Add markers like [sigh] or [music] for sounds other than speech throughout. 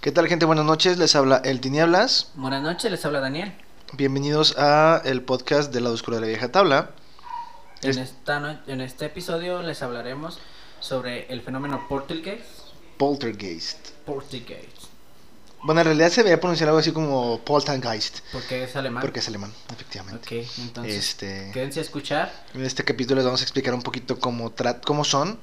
¿Qué tal gente? Buenas noches, les habla El Tinieblas. Buenas noches, les habla Daniel. Bienvenidos a el podcast de la oscura de la vieja tabla. En, Es- esta no- en este episodio les hablaremos sobre el fenómeno Poltergeist. Poltergeist. Poltergeist. Bueno, en realidad se veía pronunciar algo así como Poltergeist, Porque es alemán. porque es alemán, efectivamente. Ok, entonces Este, quédense a escuchar en este capítulo les vamos a explicar un poquito cómo, tra- cómo son,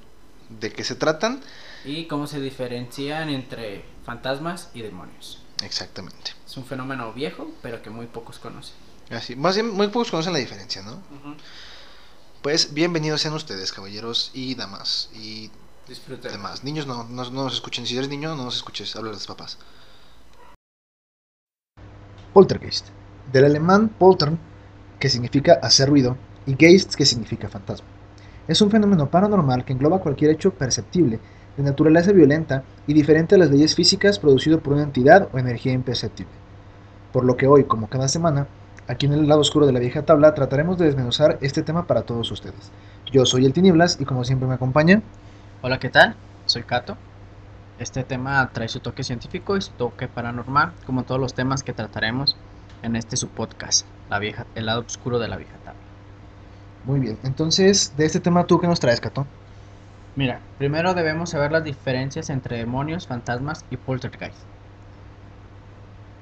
de qué se tratan. Y cómo se diferencian entre fantasmas y demonios. Exactamente. Es un fenómeno viejo, pero que muy pocos conocen. Así, más bien, muy pocos conocen la diferencia, ¿no? Pues bienvenidos sean ustedes, caballeros y damas y Disfruten. demás. Niños no, no, no nos escuchen. Si eres niño, no nos escuches. Habla a los papás. Poltergeist. Del alemán poltern, que significa hacer ruido, y geist, que significa fantasma. Es un fenómeno paranormal que engloba cualquier hecho perceptible, de naturaleza violenta y diferente a las leyes físicas producido por una entidad o energía imperceptible. Por lo que hoy, como cada semana, aquí en el lado oscuro de la vieja tabla trataremos de desmenuzar este tema para todos ustedes. Yo soy el Tinieblas y como siempre me acompaña Hola, ¿qué tal? Soy Kato. Este tema trae su toque científico y su toque paranormal, como todos los temas que trataremos en este su podcast, la vieja, el lado oscuro de la vieja tabla. Muy bien, entonces, de este tema, ¿tú qué nos traes, Cato? Mira, primero debemos saber las diferencias entre demonios, fantasmas y poltergeist.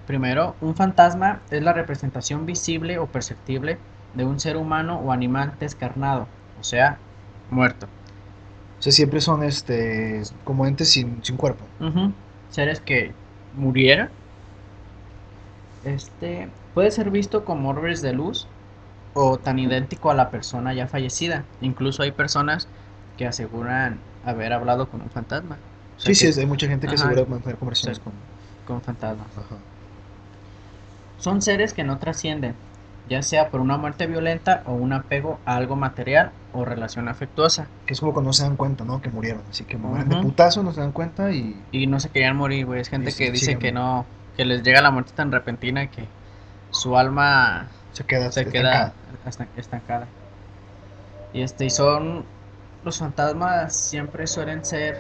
Primero, un fantasma es la representación visible o perceptible de un ser humano o animal descarnado, o sea, muerto. O sea, siempre son este como entes sin, sin cuerpo. Seres que murieron. Este puede ser visto como orbes de luz o tan idéntico a la persona ya fallecida. Incluso hay personas que aseguran haber hablado con un fantasma. O sea Sí, sí, que- hay mucha gente que Ajá. asegura mantener conversaciones con... con fantasmas. Ajá. Son seres que no trascienden, ya sea por una muerte violenta o un apego a algo material o relación afectuosa. Que es como cuando no se dan cuenta, ¿no? Que murieron. Así que mueren de putazo, no se dan cuenta y... Y no se querían morir, güey. Es gente sí, que sí, dice que no, que les llega la muerte tan repentina que su alma Se queda se estancada. queda estan- estancada. Y este, y son los fantasmas siempre suelen ser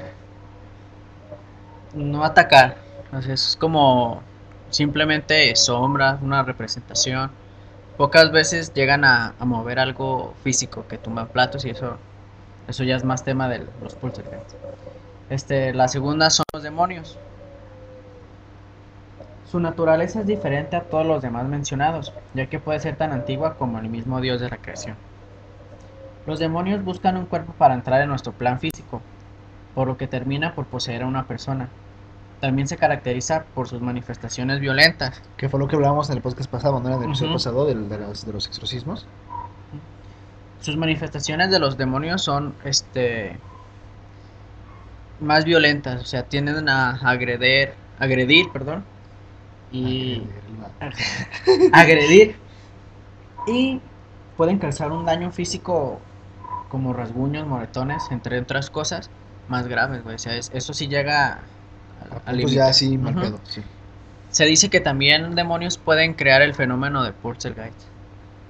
no atacar. Sea, es como simplemente sombras, una representación. Pocas veces llegan a, a mover algo físico que tumban platos y eso eso ya es más tema de los poltergeist. Este, la segunda son los demonios. Su naturaleza es diferente a todos los demás mencionados, ya que puede ser tan antigua como el mismo Dios de la creación. Los demonios buscan un cuerpo para entrar en nuestro plan físico, por lo que termina por poseer a una persona. También se caracteriza por sus manifestaciones violentas. Que fue lo que hablábamos en el podcast pasado, ¿no? En el episodio pasado de, los, de los exorcismos. Sus manifestaciones de los demonios son este más violentas, o sea, tienden a agredir, agredir, perdón, y [laughs] agredir y pueden causar un daño físico como rasguños, moretones, entre otras cosas más graves, güey. O sea, es- eso sí llega A al puntos límite. ya así mal Ujú. pedo, sí. Se dice que también demonios pueden crear el fenómeno de Poltergeist.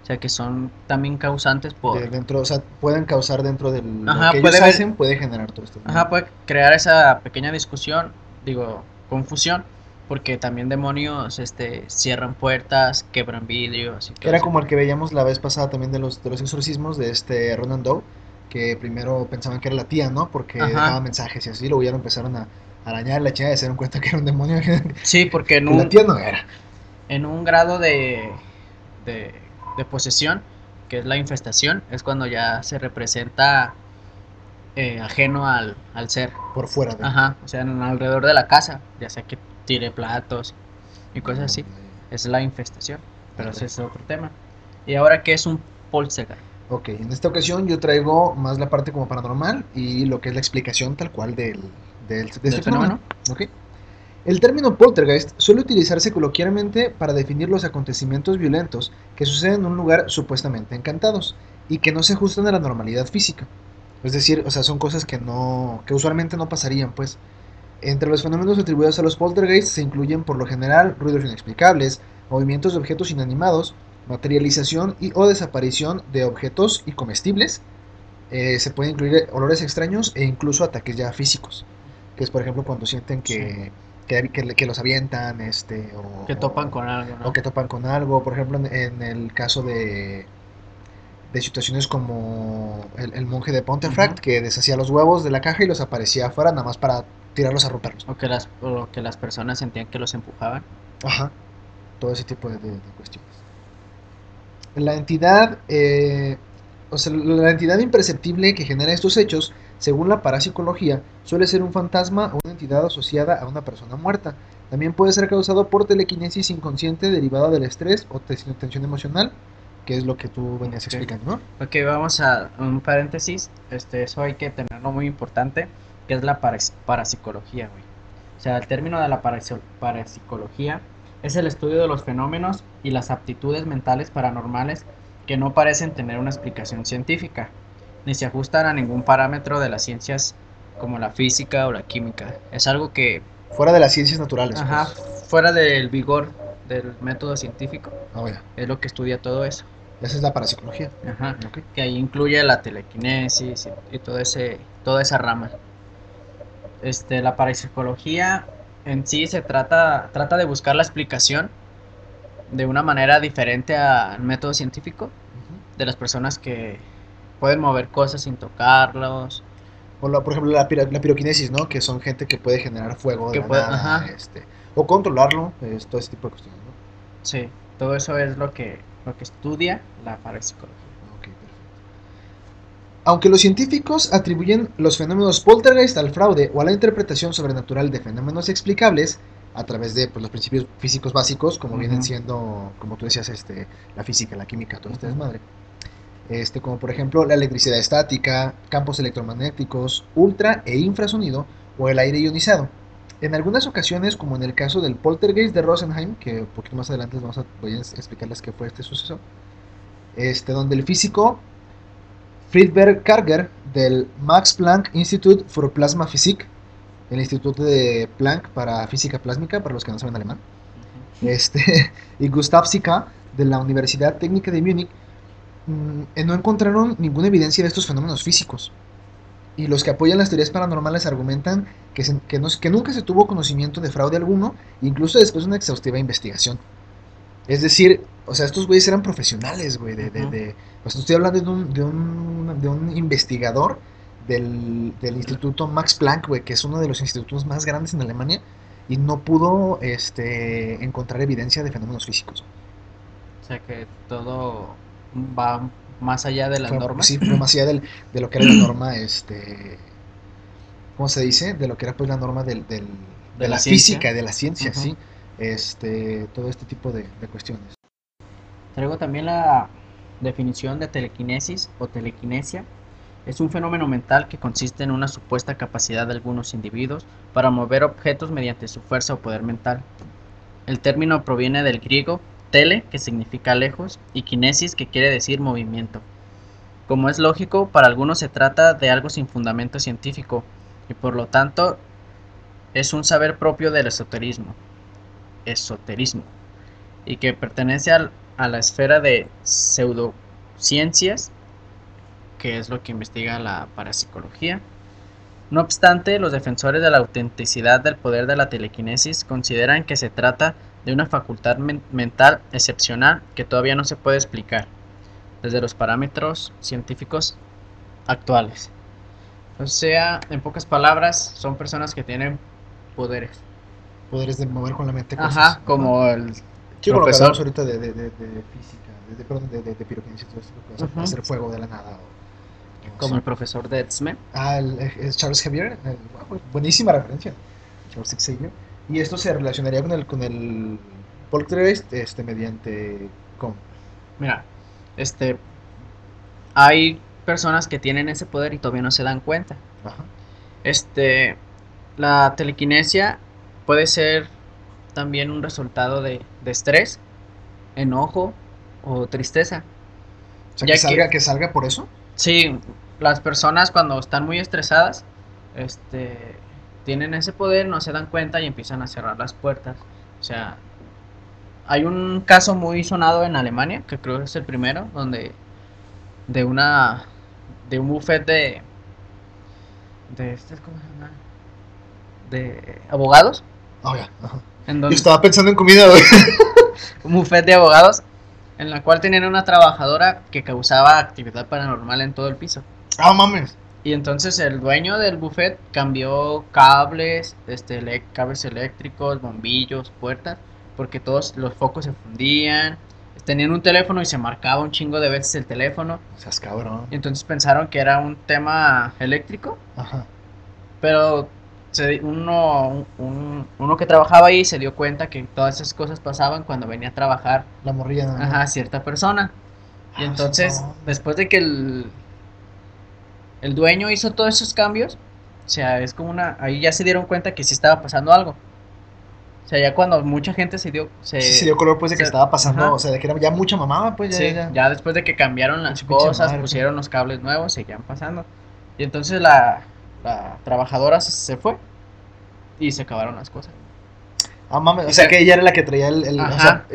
O sea, que son también causantes por... De dentro, o sea, pueden causar dentro del Ajá, lo que puede ellos hacen, puede generar todo esto. ¿no? Ajá, puede crear esa pequeña discusión, digo, confusión, porque también demonios este, cierran puertas, quebran vidrios y todo era como el que veíamos la vez pasada también de los, de los exorcismos de este Ronan Doe, que primero pensaban que era la tía, ¿no? Porque Ajá. dejaba mensajes y así, luego ya lo empezaron a arañar la chingada y se dieron cuenta que era un demonio. [laughs] Sí, porque en la un, tía no era. en un grado de, de, de posesión, que es la infestación, es cuando ya se representa eh, ajeno al, al ser. Por fuera de Ajá, o sea, en alrededor de la casa, ya sea que tire platos y cosas así. Es la infestación, pero ese es otro tema. ¿Y ahora qué es un poltergeist? Ok, en esta ocasión yo traigo más la parte como paranormal y lo que es la explicación tal cual del, del- de este fenómeno. Ok. El término poltergeist suele utilizarse coloquialmente para definir los acontecimientos violentos que suceden en un lugar supuestamente encantados y que no se ajustan a la normalidad física. Es decir, o sea, son cosas que no que usualmente no pasarían, pues. Entre los fenómenos atribuidos a los poltergeists se incluyen por lo general ruidos inexplicables, movimientos de objetos inanimados, materialización y o desaparición de objetos y comestibles. Eh, se pueden incluir olores extraños e incluso ataques ya físicos, que es por ejemplo cuando sienten que que, que, los avientan, este, o... Que topan con algo, O que topan con algo, por ejemplo, en, el caso de de situaciones como el, monje de Pontefract que deshacía los huevos de la caja y los aparecía afuera nada más para tirarlos a romperlos. O que las, o que las personas sentían que los empujaban. Ajá, todo ese tipo de, cuestiones. La entidad, eh, o sea, la entidad imperceptible que genera estos hechos, según la parapsicología, suele ser un fantasma o una entidad asociada a una persona muerta. También puede ser causado por telequinesis inconsciente derivada del estrés o tensión emocional que es lo que tú venías explicando, ¿no? Ok, vamos a un paréntesis. Este, eso hay que tenerlo muy importante, que es la parapsicología, güey. O sea, el término de la parapsicología es el estudio de los fenómenos y las aptitudes mentales paranormales que no parecen tener una explicación científica, ni se ajustan a ningún parámetro de las ciencias como la física o la química. Es algo que... Fuera de las ciencias naturales. Ajá, pues. fuera del vigor del método científico. Oh, Es lo que estudia todo eso. Esa es la parapsicología. Ajá. Que ahí incluye la telequinesis y, todo ese, toda esa rama. Este, la parapsicología en sí se trata, trata de buscar la explicación de una manera diferente al método científico de las personas que pueden mover cosas sin tocarlos. O por ejemplo la, la, piroquinesis, ¿no? Que son gente que puede generar fuego de este, o controlarlo, es, todo ese tipo de cuestiones, ¿no? Sí, todo eso es lo que lo que estudia la parapsicología. Aunque los científicos atribuyen los fenómenos poltergeist al fraude o a la interpretación sobrenatural de fenómenos explicables a través de pues, los principios físicos básicos, como vienen siendo, como tú decías, este, la física, la química, todo este desmadre. Este, como por ejemplo la electricidad estática, campos electromagnéticos, ultra e infrasonido o el aire ionizado. En algunas ocasiones, como en el caso del poltergeist de Rosenheim, que un poquito más adelante vamos a, voy a explicarles qué fue este suceso, este, donde el físico Friedberg Karger del Max Planck Institute for Plasma Physik, el instituto de Planck para física plásmica, para los que no saben alemán, este, [laughs] y Gustav Sika de la Universidad Técnica de Múnich, mm, no encontraron ninguna evidencia de estos fenómenos físicos. Y los que apoyan las teorías paranormales argumentan que, que, que, nunca se tuvo conocimiento de fraude alguno, incluso después de una exhaustiva investigación. Es decir, o sea, estos güeyes eran profesionales, güey, de... de, de estoy hablando de un, de un, de un investigador del, del, Instituto Max Planck, güey, que es uno de los institutos más grandes en Alemania, y no pudo este, encontrar evidencia de fenómenos físicos. O sea que todo va más allá de la norma. Sí, más allá de lo que era la norma, este, ¿cómo se dice? De lo que era pues la norma del, de, la, física de la ciencia, sí. Este, todo este tipo de, cuestiones. Traigo también la definición de telequinesis o telequinesia. Es un fenómeno mental que consiste en una supuesta capacidad de algunos individuos para mover objetos mediante su fuerza o poder mental. El término proviene del griego tele, que significa lejos, y kinesis, que quiere decir movimiento. Como es lógico, para algunos se trata de algo sin fundamento científico, y por lo tanto es un saber propio del esoterismo, esoterismo, y que pertenece a la esfera de pseudociencias, que es lo que investiga la parapsicología. No obstante, los defensores de la autenticidad del poder de la telequinesis consideran que se trata de una facultad mental excepcional que todavía no se puede explicar desde los parámetros científicos actuales. O sea, en pocas palabras, son personas que tienen poderes. Poderes de mover con la mente cosas. Ajá, como el profesor. ahorita de, de, de, física, de, perdón, de, de, piroquinesis, hacer fuego de la nada. como el profesor de X-Men. Ah, es Charles Xavier. buenísima referencia. Charles Xavier. Y esto se relacionaría con el, con el poltergeist este, mediante... ¿cómo? Mira, este... Hay personas que tienen ese poder y todavía no se dan cuenta. Ajá. Este... La telequinesia puede ser también un resultado de, de estrés, enojo o tristeza. O sea, que, salga, que salga por eso. Sí, las personas cuando están muy estresadas, este, tienen ese poder, no se dan cuenta y empiezan a cerrar las puertas. O sea, hay un caso muy sonado en Alemania, que creo que es el primero, donde de una de un buffet de de este, ¿cómo se llama? de abogados Oh, ya. Yo estaba pensando en comida, güey. [laughs] un buffet de abogados en la cual tenían una trabajadora que causaba actividad paranormal en todo el piso. Ah, mames. Y entonces el dueño del buffet cambió cables, este, cables eléctricos, bombillos, puertas, porque todos los focos se fundían. Tenían un teléfono y se marcaba un chingo de veces el teléfono. O sea, es cabrón. Y entonces pensaron que era un tema eléctrico. Ajá. Pero uno, uno que trabajaba ahí se dio cuenta que todas esas cosas pasaban cuando venía a trabajar. La morrilla, ¿no? Ajá, cierta persona. Y ah, entonces, después de que el, el dueño hizo todos esos cambios, o sea, es como una. Ahí ya se dieron cuenta que sí estaba pasando algo. O sea, ya cuando mucha gente se dio... Se, se dio color pues de que estaba pasando, o sea, de que era ya mucha mamada, pues ya, ya. después de que cambiaron las cosas, pues. pusieron los cables nuevos, seguían pasando. Y entonces la, la trabajadora se, fue y se acabaron las cosas. Ah, mames, o sea, que ella era la que traía el... el o sea,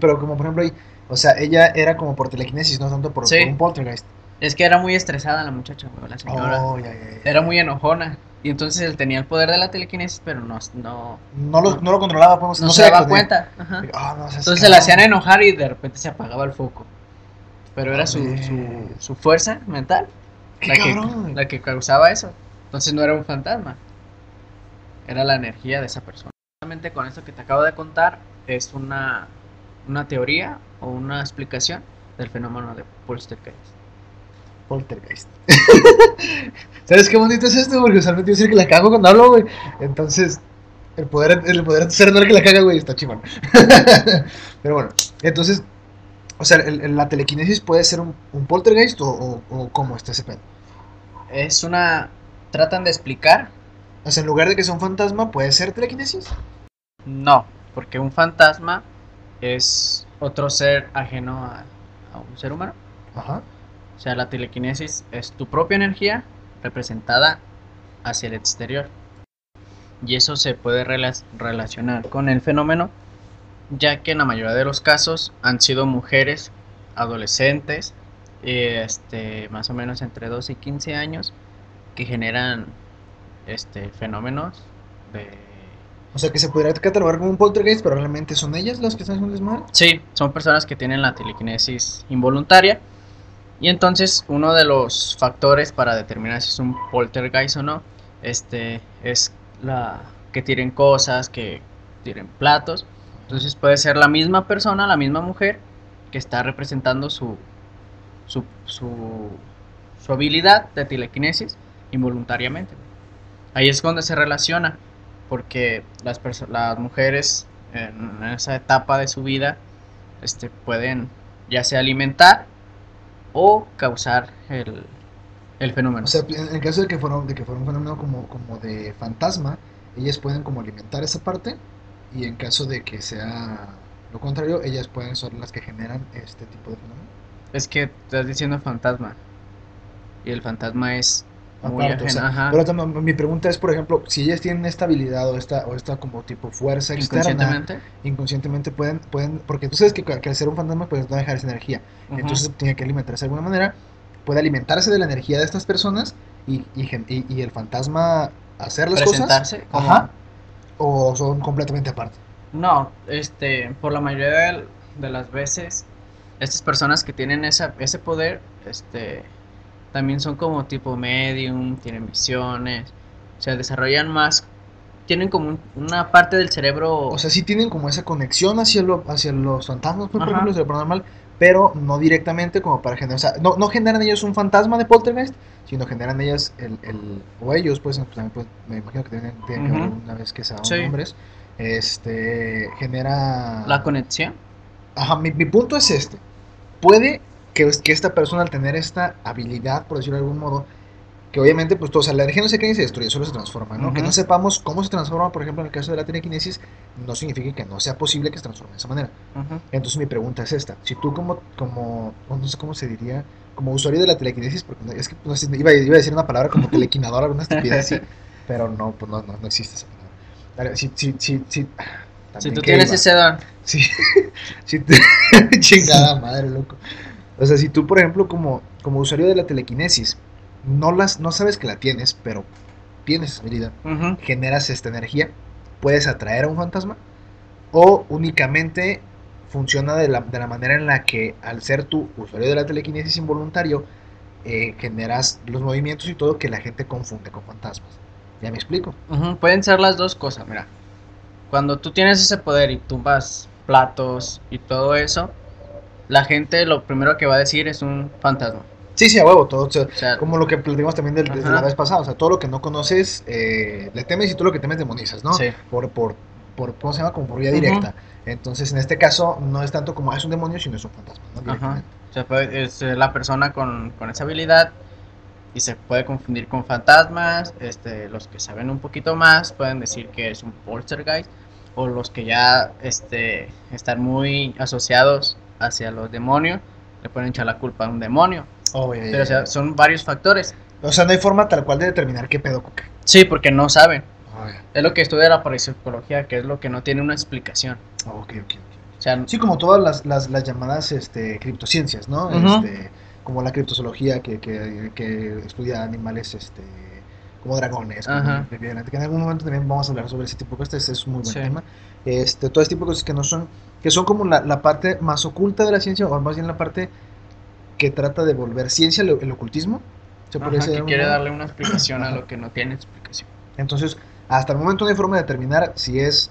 pero como por ejemplo, o sea, ella era como por telequinesis, no tanto por, un poltergeist. Es que era muy estresada la muchacha, la señora. Oh, era muy enojona. Y entonces él tenía el poder de la telequinesis, pero no... No, no, lo, no lo controlaba, pues, no, se, daba cuenta. Ah, entonces se la hacían enojar y de repente se apagaba el foco. Pero era su, su, su, fuerza mental la que, la que causaba eso. Entonces no era un fantasma. Era la energía de esa persona. Con esto que te acabo de contar es una, una teoría o una explicación del fenómeno de poltergeist. Poltergeist. [laughs] ¿Sabes qué bonito es esto? Porque usualmente yo que la cago cuando hablo, güey. Entonces, el poder, el poder ser no el que la caga, güey, está chingón. [laughs] Pero bueno, entonces, o sea, ¿la telequinesis puede ser un, poltergeist o, o, cómo está ese pedo? Es una. Tratan de explicar. O sea, en lugar de que sea un fantasma, ¿puede ser telequinesis? No, porque un fantasma es otro ser ajeno a, a un ser humano. Ajá. O sea, la telequinesis es tu propia energía representada hacia el exterior. Y eso se puede relacionar con el fenómeno, ya que en la mayoría de los casos han sido mujeres, adolescentes, este, más o menos entre 12 y 15 años, que generan este, fenómenos de... O sea, que se podría catalogar como un poltergeist, pero realmente son ellas las que están haciendo desmadre. Sí, son personas que tienen la telequinesis involuntaria y entonces uno de los factores para determinar si es un poltergeist o no, este, es la que tiren cosas, que tiren platos. Entonces puede ser la misma persona, la misma mujer, que está representando su, su, su, habilidad de telequinesis involuntariamente. Ahí es donde se relaciona, porque las, las mujeres en esa etapa de su vida este, pueden ya sea alimentar o causar el, el fenómeno. O sea, en el caso de que fuera, de que fuera un fenómeno como, como de fantasma, ellas pueden como alimentar esa parte y en caso de que sea lo contrario, ellas pueden ser las que generan este tipo de fenómeno. Es que estás diciendo fantasma y el fantasma es pero mi pregunta es, por ejemplo, si ellas tienen esta habilidad o esta, o esta como tipo fuerza externa, inconscientemente. pueden, pueden, porque tú sabes que, al ser un fantasma pues no dejar esa energía, entonces tiene que alimentarse de alguna manera, puede alimentarse de la energía de estas personas y, y, el fantasma hacer las cosas, ajá, o son completamente aparte. No, este, por la mayoría de, de las veces, estas personas que tienen esa, ese poder, este también son como tipo medium, tienen visiones, o sea, desarrollan más, tienen como una parte del cerebro... O sea, sí tienen como esa conexión hacia, lo, hacia los fantasmas, por ejemplo, de lo paranormal, pero no directamente como para generar, o sea, no, no generan ellos un fantasma de poltergeist, sino generan ellas el, el o ellos, pues, pues, pues me imagino que tienen, que ver una vez que sean hombres, este, genera... La conexión. Ajá, mi, mi punto es este, puede que, que esta persona al tener esta habilidad, por decirlo de algún modo, que obviamente, pues, todo, o sea, la energía no se crea ni se destruye, solo se transforma, ¿no? Que no sepamos cómo se transforma, por ejemplo, en el caso de la telequinesis, no significa que no sea posible que se transforme de esa manera. Entonces, mi pregunta es esta: si tú, como, como, no sé cómo se diría, como usuario de la telequinesis, porque es que no sé, iba, iba, a decir una palabra como telequinador, alguna estupidez así, [laughs] pero no, pues no, no, no existe esa palabra. Si, si, si, si, si tú tienes ese don. Sí, [laughs] sí, [laughs] chingada madre, loco. O sea, si tú, por ejemplo, como, como usuario de la telequinesis, no, las, no sabes que la tienes, pero tienes esa habilidad, generas esta energía, puedes atraer a un fantasma o únicamente funciona de la, de la manera en la que al ser tu usuario de la telequinesis involuntario eh, generas los movimientos y todo que la gente confunde con fantasmas. ¿Ya me explico? Pueden ser las dos cosas, mira. Cuando tú tienes ese poder y tumbas platos y todo eso, la gente lo primero que va a decir es un fantasma. Sí, sí, a huevo, todo. como lo que platicamos también desde la vez pasada. O sea, todo lo que no conoces eh, le temes y todo lo que temes demonizas, ¿no? Sí. Por, por, por, ¿cómo se llama? Como por vía directa. Entonces, en este caso, no es tanto como ah, es un demonio, sino es un fantasma, ¿no? Ajá. O sea, es eh, la persona con, con esa habilidad y se puede confundir con fantasmas. Este, los que saben un poquito más pueden decir que es un poltergeist o los que ya este, están muy asociados hacia los demonios le pueden echar la culpa a un demonio. Oh, Pero, o sea, son varios factores. O sea, no hay forma tal cual de determinar qué pedo con qué. Sí, porque no saben. Oh, es lo que estudia la parapsicología, que es lo que no tiene una explicación. Oh, ok, ok, O sea, sí, como todas las, las, las llamadas este, criptociencias, ¿no? este, como la criptozoología que, que, que, estudia animales este, como dragones, como que en algún momento también vamos a hablar sobre ese tipo de cosas, es un muy buen tema. Este, todo este tipo de cosas que no son, que son como la, la parte más oculta de la ciencia, o más bien la parte que trata de volver ciencia el, ocultismo. Se que quiere darle una explicación a lo que no tiene explicación. Entonces, hasta el momento no hay forma de determinar si es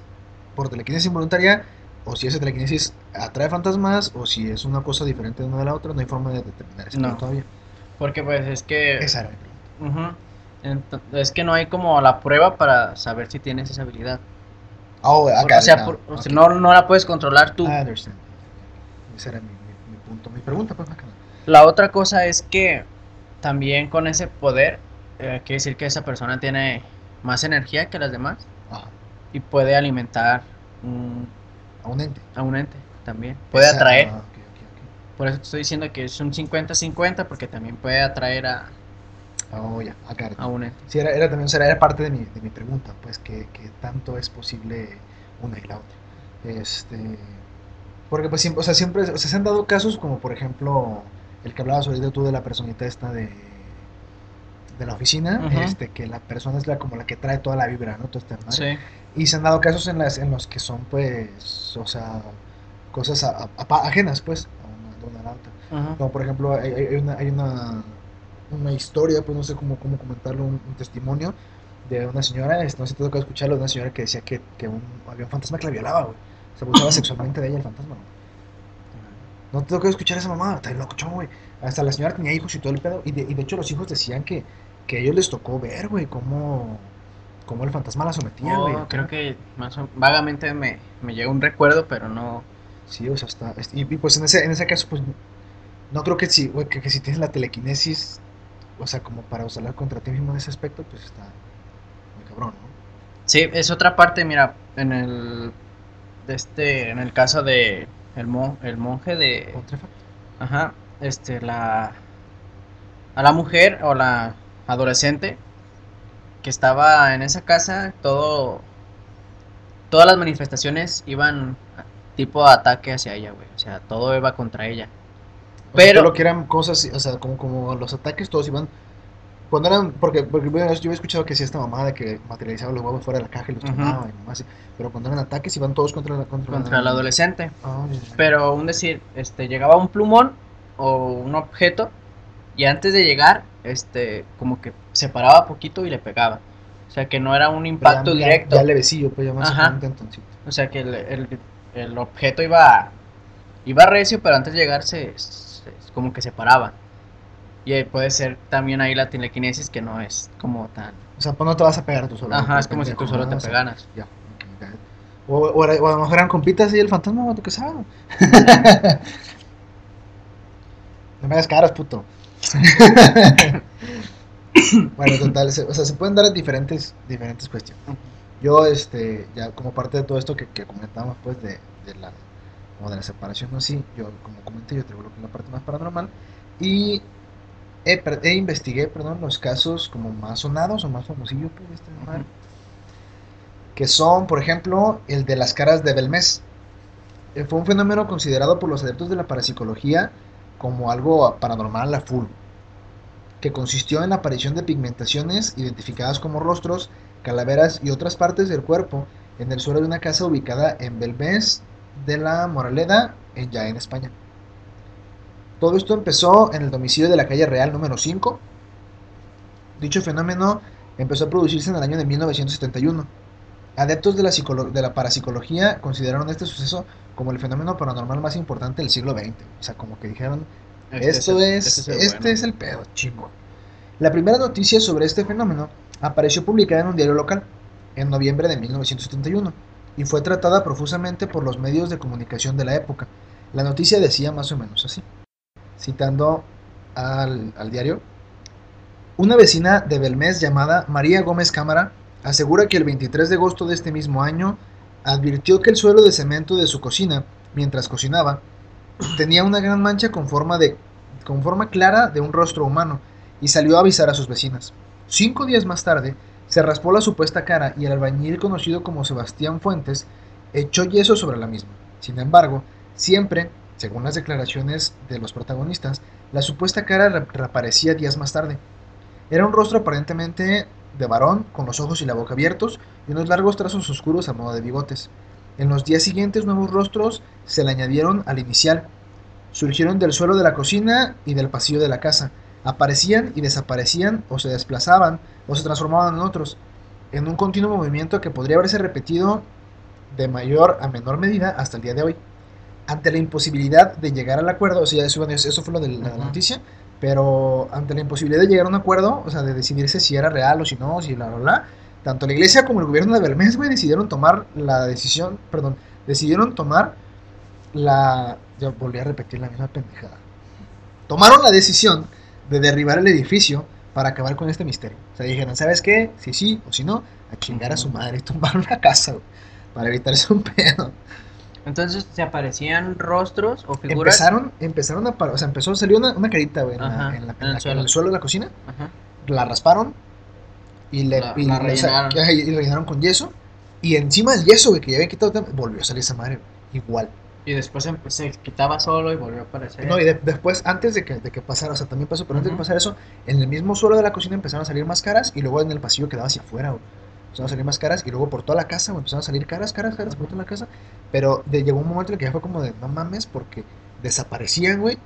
por telequinesis involuntaria o si esa telequinesis atrae fantasmas o si es una cosa diferente de una de la otra. No hay forma de determinar eso no. todavía. Porque pues es que... es que no hay como la prueba para saber si tienes esa habilidad. Oh, o sea, no, no la puedes controlar tú. Ese era mi, punto, mi pregunta, pues, la otra cosa es que también con ese poder, eh, quiere decir que esa persona tiene más energía que las demás y puede alimentar a un ente. A un ente también. Puede atraer. Ah, Por eso te estoy diciendo que es un 50-50 porque también puede atraer a, Oh, ya, a un ente. Sí, era, era también era parte de mi, de mi pregunta, pues, que, que, tanto es posible una y la otra. Este, porque, pues, siempre, o sea, siempre, o sea, se han dado casos como, por ejemplo, el que hablabas ahorita tú de la personita esta de, de la oficina, este, que la persona es la como la que trae toda la vibra, ¿no? Todo este Y se han dado casos en, las, en los que son, pues, o sea, cosas ajenas, pues, a una, a la otra. Como por ejemplo, hay, una, hay una, una, historia, pues no sé cómo, cómo comentarlo, un, testimonio de una señora, no sé si te toca escucharlo, de una señora que decía que, que un, había un fantasma que la violaba, güey. Se abusaba [coughs] sexualmente de ella el fantasma, no tengo que escuchar a esa mamá, está loco, güey. Hasta la señora tenía hijos y todo el pedo. Y de, y de hecho los hijos decían que, que a ellos les tocó ver, güey, cómo, cómo el fantasma la sometía, güey. Oh, creo que más vagamente me, me llega un recuerdo, pero no... Sí, o sea, está... Y, pues en ese, en ese caso, pues, no creo que si, güey, que, que si tienes la telequinesis, o sea, como para usarla contra ti mismo en ese aspecto, pues está muy cabrón, ¿no? Sí, es otra parte, mira, en el... De este, en el caso de el, el monje de... Ajá, este, la... A la mujer o la adolescente que estaba en esa casa, todo... Todas las manifestaciones iban tipo ataque hacia ella, güey. O sea, todo iba contra ella. Pero... lo que eran cosas, o sea, como, como los ataques todos iban cuando eran, porque, porque yo había escuchado que hacía esta mamada que materializaba los huevos fuera de la caja y los tomaba y así. Pero cuando eran ataques iban todos contra la contra, contra el adolescente. Ah, pero un decir, este llegaba un plumón o un objeto y antes de llegar, este como que se paraba poquito y le pegaba. O sea que no era un impacto directo. Ya, levecillo, pues ya más O sea que el, el, el, objeto iba iba recio, pero antes de llegar se, se como que se paraba. Y puede ser también ahí la telequinesis que no es como tan... O sea, pues no te vas a pegar tú solo. Ajá, es como si tú solo te pegaras. Ya. O, o, a lo mejor eran compitas y el fantasma, tú qué sabes. [laughs] no me hagas caras, puto. [laughs] bueno, total, o sea, se pueden dar diferentes, diferentes cuestiones. Yo, este, ya como parte de todo esto que, que comentamos, pues, de, de la, como de la separación, ¿no? Sí, yo, como comenté, yo que es la parte más paranormal. Y he investigué perdón, los casos como más sonados o más famosillos, pues, este que son, por ejemplo, el de las caras de Belmez. Eh, fue un fenómeno considerado por los adeptos de la parapsicología como algo paranormal a full, que consistió en la aparición de pigmentaciones identificadas como rostros, calaveras y otras partes del cuerpo en el suelo de una casa ubicada en Belvés de la Moraleda, en Jaén, España. Todo esto empezó en el domicilio de la calle Real número 5. Dicho fenómeno empezó a producirse en el año de 1971. Adeptos de la, de la parapsicología consideraron este suceso como el fenómeno paranormal más importante del siglo XX. O sea, como que dijeron, este esto es, este, es, el, este es el pedo, chingo. La primera noticia sobre este fenómeno apareció publicada en un diario local en noviembre de 1971 y fue tratada profusamente por los medios de comunicación de la época. La noticia decía más o menos así, citando al, al diario, una vecina de Belmez llamada María Gómez Cámara asegura que el 23 de agosto de este mismo año advirtió que el suelo de cemento de su cocina, mientras cocinaba, tenía una gran mancha con forma, de, con forma clara de un rostro humano y salió a avisar a sus vecinas. Cinco días más tarde, se raspó la supuesta cara y el albañil conocido como Sebastián Fuentes echó yeso sobre la misma. Sin embargo, siempre, según las declaraciones de los protagonistas, la supuesta cara reaparecía días más tarde. Era un rostro aparentemente de varón, con los ojos y la boca abiertos y unos largos trazos oscuros a modo de bigotes. En los días siguientes nuevos rostros se le añadieron al inicial. Surgieron del suelo de la cocina y del pasillo de la casa. Aparecían y desaparecían o se desplazaban o se transformaban en otros, en un continuo movimiento que podría haberse repetido de mayor a menor medida hasta el día de hoy. Ante la imposibilidad de llegar al acuerdo, o sea, eso, eso fue lo de la noticia, pero ante la imposibilidad de llegar a un acuerdo, o sea, de decidirse si era real o si no, si bla, bla, bla, tanto la iglesia como el gobierno de güey, decidieron tomar la decisión, perdón, decidieron tomar la... Ya volví a repetir la misma pendejada. Tomaron la decisión de derribar el edificio para acabar con este misterio. O sea, dijeron, ¿sabes qué? Si sí o si no, a chingar a su madre [laughs] y tumbar una casa, güey, para evitarse un pedo. Entonces se aparecían rostros o figuras. Empezaron, empezaron a o sea, empezó, salió una, una carita, güey, en, el suelo. de la cocina. La rasparon y le y, rellenaron. con yeso. Y encima del yeso, güey, que ya habían quitado, volvió a salir esa madre, igual. Y después se quitaba solo y volvió a aparecer. No, y después, antes de que, de que pasara, o sea, también pasó, pero antes de que pasara eso, en el mismo suelo de la cocina empezaron a salir más caras y luego en el pasillo quedaba hacia afuera, güey empezaron a salir más caras y luego por toda la casa empezaron a salir caras, caras, caras por toda la casa. Pero de, llegó un momento en el que ya fue como de no mames porque desaparecían, güey.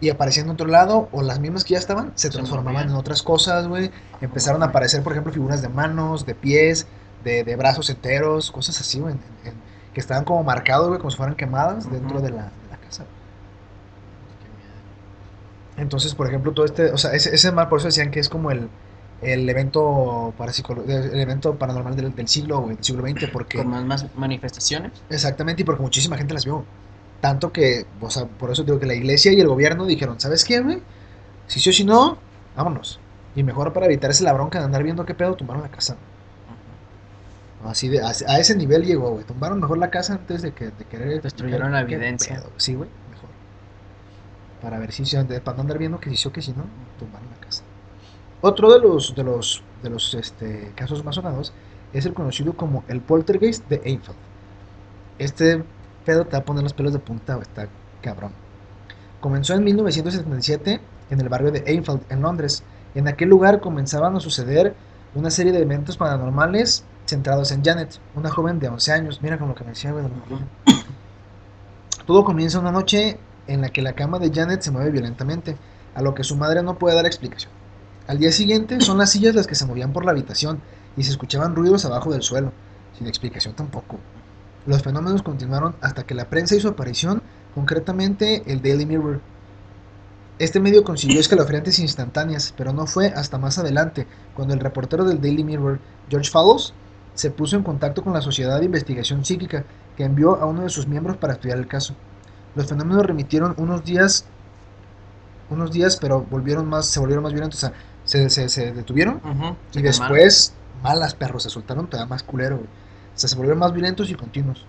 Y aparecían en otro lado, o las mismas que ya estaban, se, transformaban en otras cosas, güey. Empezaron a aparecer, por ejemplo, figuras de manos, de pies, de, de brazos enteros, cosas así, güey, que estaban como marcados, güey, como si fueran quemadas dentro de la, de la casa. Entonces, por ejemplo, todo este, o sea, ese, ese por eso decían que es como el, el evento, el evento paranormal del, siglo, del siglo XX, porque... Con más, manifestaciones. Exactamente, y porque muchísima gente las vio. Tanto que, o sea, por eso digo que la iglesia y el gobierno dijeron, ¿sabes qué, güey? Si sí o si no, vámonos. Y mejor para evitar ese la de andar viendo qué pedo, tumbaron la casa. Así de, a, ese nivel llegó, güey. Tumbaron mejor la casa antes de que de querer... Destruyeron la evidencia. Sí, güey, mejor. Para ver si, para no andar viendo que si sí o que si no, tumbaron la casa. Otro de los, de los, de los este, casos más sonados es el conocido como el poltergeist de Einfeld. Este pedo te va a poner los pelos de punta, está cabrón. Comenzó en 1977 en el barrio de Einfeld, en Londres. En aquel lugar comenzaban a suceder una serie de eventos paranormales centrados en Janet, una joven de 11 años. Mira como lo que me decía. Todo comienza una noche en la que la cama de Janet se mueve violentamente, a lo que su madre no puede dar explicación. Al día siguiente son las sillas las que se movían por la habitación y se escuchaban ruidos abajo del suelo, sin explicación tampoco. Los fenómenos continuaron hasta que la prensa hizo aparición, concretamente el Daily Mirror. Este medio consiguió escalofriantes instantáneas, pero no fue hasta más adelante, cuando el reportero del Daily Mirror, George Fallows, se puso en contacto con la Sociedad de Investigación Psíquica, que envió a uno de sus miembros para estudiar el caso. Los fenómenos remitieron unos días, unos días, pero volvieron más, se volvieron más violentos. O sea, se, se, detuvieron y después, malas perros, se soltaron todavía más culero, O sea, se volvieron más violentos y continuos.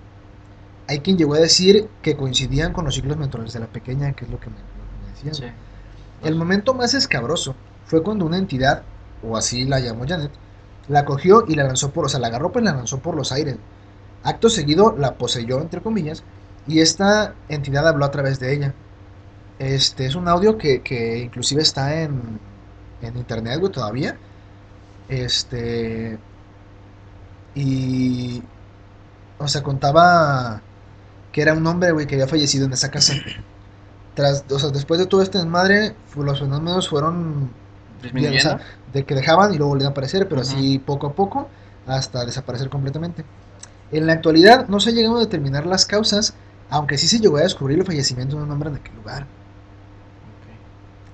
Hay quien llegó a decir que coincidían con los ciclos mentales de la pequeña, que es lo que me, decían. El momento más escabroso fue cuando una entidad, o así la llamó Janet, la cogió y la lanzó por, o sea, la agarró pues la lanzó por los aires. Acto seguido la poseyó, entre comillas, y esta entidad habló a través de ella. Este es un audio que, que inclusive está en, en internet, güey, todavía. Este. Y o sea, contaba que era un hombre, güey, que había fallecido en esa casa. Tras, o sea, después de todo este desmadre, los fenómenos fueron o sea, de que dejaban y luego volvían a aparecer, pero así poco a poco hasta desaparecer completamente. En la actualidad no se ha llegado a determinar las causas, aunque sí se llegó a descubrir el fallecimiento de un hombre en aquel lugar.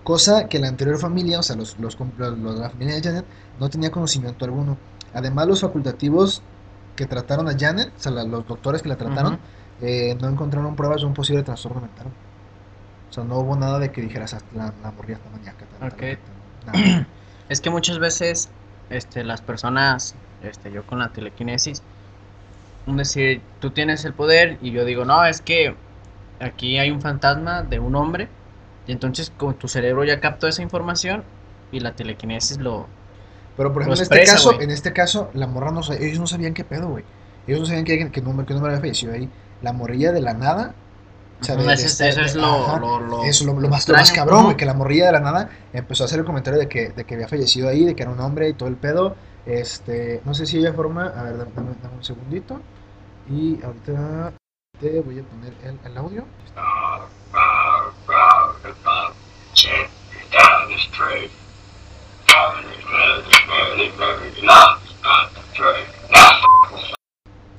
Cosa que la anterior familia, o sea, los, los, los, la familia de Janet, no tenía conocimiento alguno. Además, los facultativos que trataron a Janet, o sea, los doctores que la trataron, eh, no encontraron pruebas de un posible trastorno mental. O sea, no hubo nada de que dijeras ah, la, la moría esta [clears throat] Es que muchas veces este, las personas, este, yo con la telequinesis, decir, tú tienes el poder y yo digo, no, es que aquí hay un fantasma de un hombre y entonces con tu cerebro ya captó esa información y la telequinesis lo... Pero por ejemplo, en, este caso, en este caso, la morra no ellos no sabían qué pedo, güey. Ellos no sabían que, que, que no me había fallecido ahí. La morrilla de la nada eso, es lo, lo, más, cabrón, güey, que la morrilla de la nada empezó a hacer el comentario de que, de que había fallecido ahí, de que era un hombre y todo el pedo. Este, no sé si ella forma, a ver, dame, un segundito. Y ahorita te voy a poner el, el audio.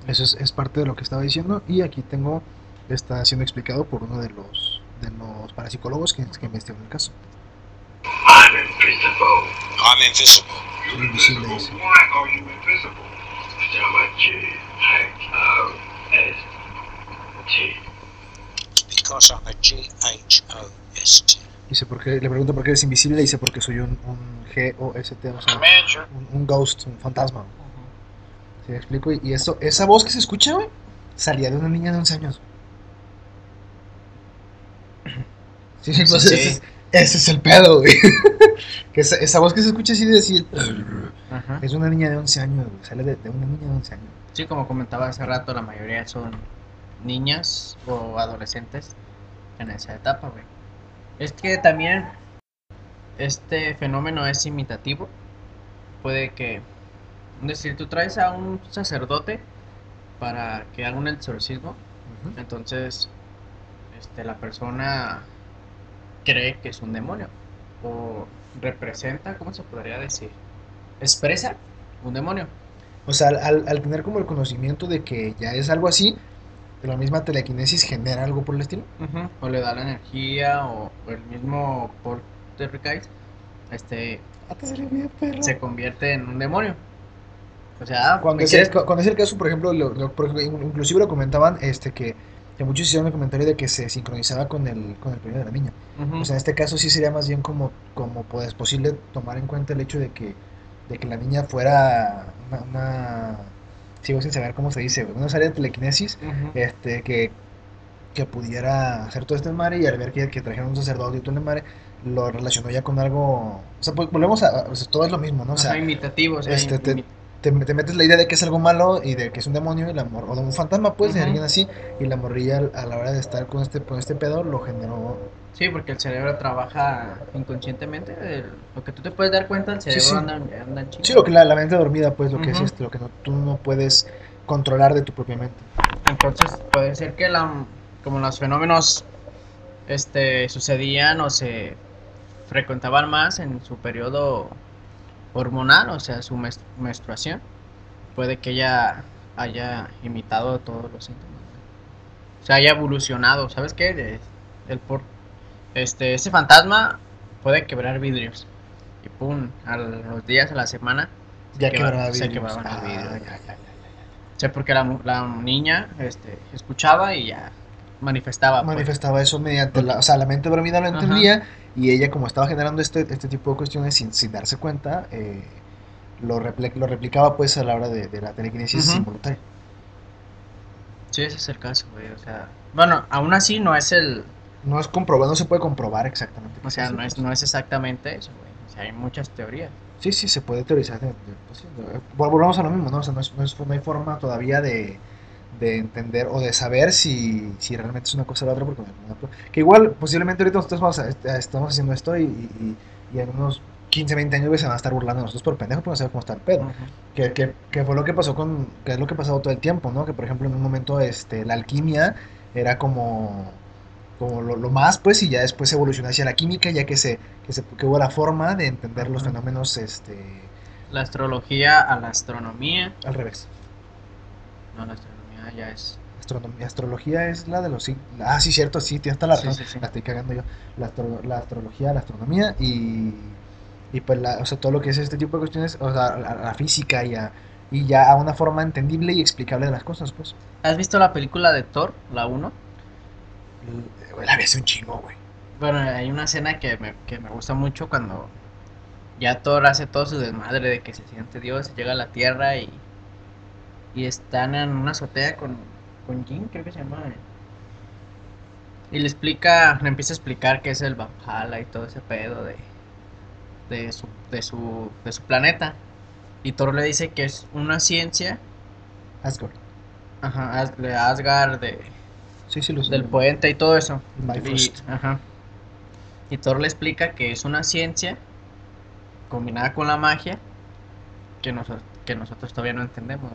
Eso es, es parte de lo que estaba diciendo. Y aquí tengo está siendo explicado por uno de los, de los parapsicólogos que, que investigó el caso. I'm invisible. I'm invisible. Why are you invisible? Because I'm a G-H-O-S-T. Dice, porque, le pregunta por qué eres invisible, dice porque soy un, un G-O-S-T, o sea, un, un, ghost, un fantasma. Uh -huh. ¿Sí me explico? Y eso, esa voz que se escucha, güey, salía de una niña de 11 años. Sí, sí, Ese, es el pedo, güey. [laughs] que esa, voz que se escucha así de decir. Es una niña de 11 años, güey. Sale de, una niña de 11 años. Sí, como comentaba hace rato, la mayoría son niñas o adolescentes en esa etapa, güey. Es que también este fenómeno es imitativo. Puede que. Es decir, tú traes a un sacerdote para que haga un exorcismo. Entonces, este, la persona cree que es un demonio. O representa, ¿cómo se podría decir? Expresa un demonio. O sea, al, tener como el conocimiento de que ya es algo así, la misma telequinesis genera algo por el estilo. O le da la energía, o, el mismo poltergeist, este, ah, se convierte en un demonio. O sea, cuando es, el, cuando es el caso, por ejemplo, inclusive lo comentaban, este, que que muchos hicieron el comentario de que se sincronizaba con el, con el periodo de la niña. O sea, en este caso sí sería más bien como, como pues, posible tomar en cuenta el hecho de que, de que la niña fuera una, sigo sin saber cómo se dice, una área de telequinesis, este, que, que pudiera hacer todo este mare y al ver que, que trajeron un sacerdote y todo el mare, lo relacionó ya con algo, o sea, pues volvemos a, o sea, todo es lo mismo, ¿no? O sea, imitativo, o sea, este, te, metes la idea de que es algo malo y de que es un demonio y la o de un fantasma, pues, de alguien así, y la morrilla a la hora de estar con este, con este pedo lo generó. Sí, porque el cerebro trabaja inconscientemente. lo que tú te puedes dar cuenta, el cerebro anda, anda Sí, lo que la, la, mente dormida, pues, lo que es esto, lo que no, tú no puedes controlar de tu propia mente. Entonces, puede ser que la, como los fenómenos este, sucedían o se frecuentaban más en su periodo hormonal, o sea, su menstruación, puede que ella haya imitado todos los síntomas. O sea, haya evolucionado. ¿Sabes qué? el por, este, ese fantasma puede quebrar vidrios. Y pum, a los días, a la semana, ya quebraba vidrios. Se quebraban ah, vidrios. O sea, porque la, la niña este, escuchaba y ya manifestaba. Pues. Manifestaba eso mediante la, o sea, la mente dormida lo entendía y ella como estaba generando este, este tipo de cuestiones sin, sin darse cuenta, eh, lo, lo replicaba pues a la hora de, la telequinesis simultánea. Sí, ese es el caso, güey, o sea, bueno, aún así no es el... No es comprobado, no se puede comprobar exactamente. O sea, no es, no es exactamente eso, güey, o sea, hay muchas teorías. Sí, sí, se puede teorizar. Pues, volvemos a lo mismo, ¿no? O sea, no, es, no, es, no hay forma todavía de de entender o de saber si, si realmente es una cosa o la otra. Porque, que igual, posiblemente ahorita nosotros estamos, haciendo esto y, y, en unos 15, 20 años, se van a estar burlando de nosotros por pendejos, porque no saben cómo está el pedo. que, que, que, fue lo que pasó con, que es lo que ha pasado todo el tiempo, ¿no? Que por ejemplo en un momento este, la alquimia era como, como lo, más, pues, y ya después evolucionó hacia la química, ya que se, que se que hubo la forma de entender los fenómenos, este... La astrología a la astronomía. Al revés. No, la astronomía ya es astronomía, astrología es la de los Ah, sí, cierto, sí, tienes toda la razón. La estoy cagando yo. La, la, astrología, la astronomía y, y pues la, o sea, todo lo que es este tipo de cuestiones, o sea, la, física y, y ya a una forma entendible y explicable de las cosas, pues. ¿Has visto la película de Thor, la 1? La vi hace un chingo, güey. Bueno, hay una escena que me, que me gusta mucho cuando ya Thor hace todo su desmadre de que se siente Dios, llega a la Tierra y, y están en una azotea con con Jin, creo que se llama. Y le explica, le empieza a explicar qué es el Valhalla y todo ese pedo de, de, su, de, su, de su planeta. Y Thor le dice que es una ciencia. Asgard. Ajá, Asgard, de, sí, sí, los del puente y todo eso. Y, ajá. y Thor le explica que es una ciencia combinada con la magia que, que nosotros todavía no entendemos,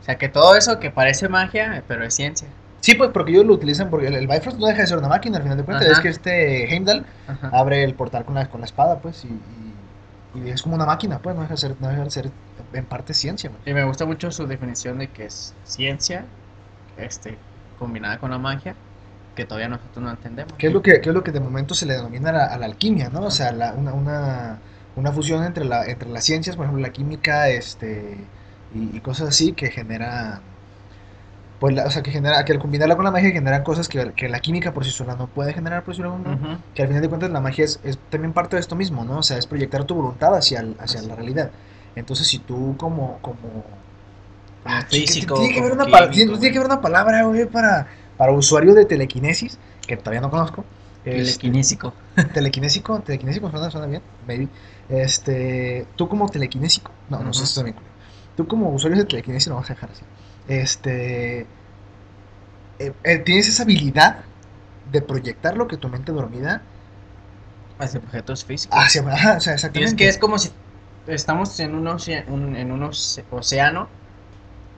o sea, que todo eso que parece magia, pero es ciencia. Sí, pues porque ellos lo utilizan, porque el, Bifrost no deja de ser una máquina al final de cuentas. Es que este Heimdall abre el portal con la, con la espada, pues, y, y, es como una máquina, pues, no deja de ser, no deja de ser en parte ciencia. Y me gusta mucho su definición de que es ciencia, este, combinada con la magia, que todavía nosotros no entendemos. ¿Qué es lo que, qué es lo que de momento se le denomina a la, alquimia, ¿no? O sea, la, una, una, una fusión entre, la, entre las ciencias, por ejemplo, la química, este y, cosas así que genera pues o sea que genera que al combinarla con la magia generan cosas que, que, la química por sí sola no puede generar por sí sola que al final de cuentas la magia es, es, también parte de esto mismo no o sea es proyectar tu voluntad hacia hacia la realidad. Entonces si tú como como ah, físico tiene que, haber una tiene, que haber una palabra güey para para usuario de telequinesis que todavía no conozco. Telequinésico este, telequinésico. telequinésico suena, suena bien maybe. Este tú como telequinésico no no sé si está bien tú como usuario de telequinesis lo vas a dejar así. Este, eh, eh, tienes esa habilidad de proyectar lo que tu mente dormida hacia objetos físicos. Hacia, o sea, exactamente. Y es que es como si estamos en un, en un océano,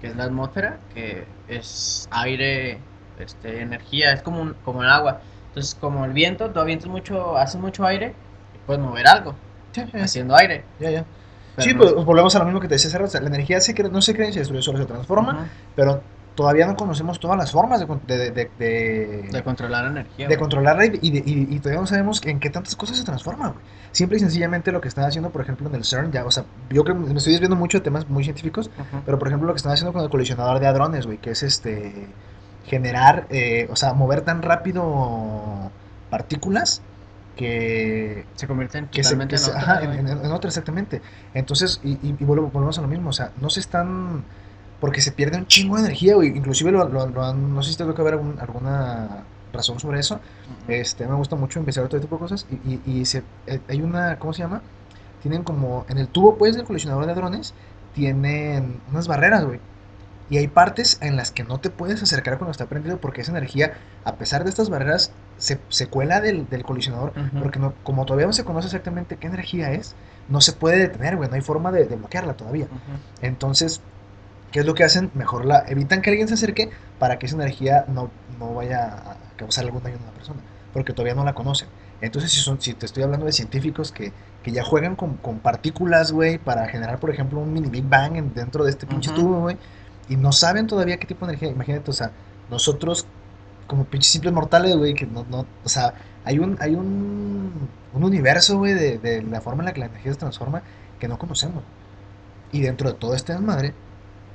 que es la atmósfera, que es aire, este, energía, es como, como el agua. Entonces, como el viento, tú avientas mucho, haces mucho aire, y puedes mover algo, haciendo aire. Ya, ya sí, pues volvemos a lo mismo que te decía hace la energía se no se crea, se destruye, solo se transforma, pero todavía no conocemos todas las formas de, de, de, controlar la energía. De controlarla y, y, y, todavía no sabemos en qué tantas cosas se transforma, güey. Simple y sencillamente lo que están haciendo, por ejemplo, en el CERN, ya, o sea, yo creo me estoy desviando mucho de temas muy científicos, pero por ejemplo lo que están haciendo con el colisionador de hadrones, güey, que es este generar, eh, o sea, mover tan rápido partículas que se convierten totalmente en, otra, en, otra, exactamente. Entonces, y, y, volvemos a lo mismo, o sea, no se están, porque se pierde un chingo de energía, güey, inclusive lo, han, no sé si tengo que ver alguna razón sobre eso, este, me gusta mucho investigar todo tipo de cosas, y, y, se, eh, hay una, ¿cómo se llama? Tienen como, en el tubo, pues, del colisionador de drones, tienen unas barreras, güey, y hay partes en las que no te puedes acercar cuando está prendido porque esa energía, a pesar de estas barreras, se, se cuela del, colisionador. Porque no, como todavía no se conoce exactamente qué energía es, no se puede detener, güey. No hay forma de, bloquearla todavía. Entonces, ¿qué es lo que hacen? Mejor la evitan que alguien se acerque para que esa energía no, no vaya a causar algún daño a una persona. Porque todavía no la conocen. Entonces, si, son, si te estoy hablando de científicos que, que ya juegan con, con partículas, güey, para generar, por ejemplo, un mini Big Bang dentro de este pinche tubo, güey y no saben todavía qué tipo de energía. Imagínate, o sea, nosotros como pinches simples mortales, güey, que no, no, o sea, hay un, hay un, un universo, güey, de, de, la forma en la que la energía se transforma que no conocemos. Y dentro de todo este desmadre,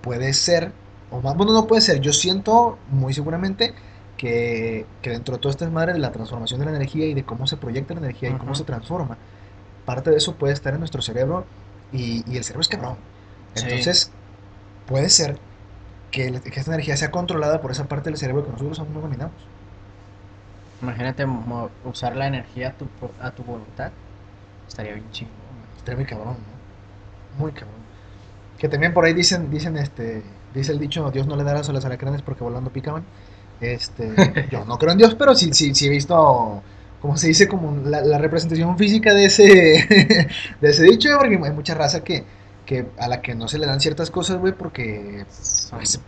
puede ser, o más, bueno, no puede ser, yo siento muy seguramente que, que dentro de todo este desmadre de la transformación de la energía y de cómo se proyecta la energía y cómo se transforma, parte de eso puede estar en nuestro cerebro y, y el cerebro es cabrón. Entonces, puede ser que, esta energía sea controlada por esa parte del cerebro que nosotros aún no dominamos. Imagínate usar la energía a tu, a tu voluntad. Estaría bien chingo. Estaría muy cabrón, ¿no? Muy cabrón. Que también por ahí dicen, dicen este, dice el dicho, Dios no le dará a las alacranes porque volando picaban. Este, [laughs] yo no creo en Dios, pero sí, sí, sí he visto como se dice, como la, representación física de ese, [laughs] de ese dicho, porque hay mucha raza que, que a la que no se le dan ciertas cosas, güey, porque... Pues,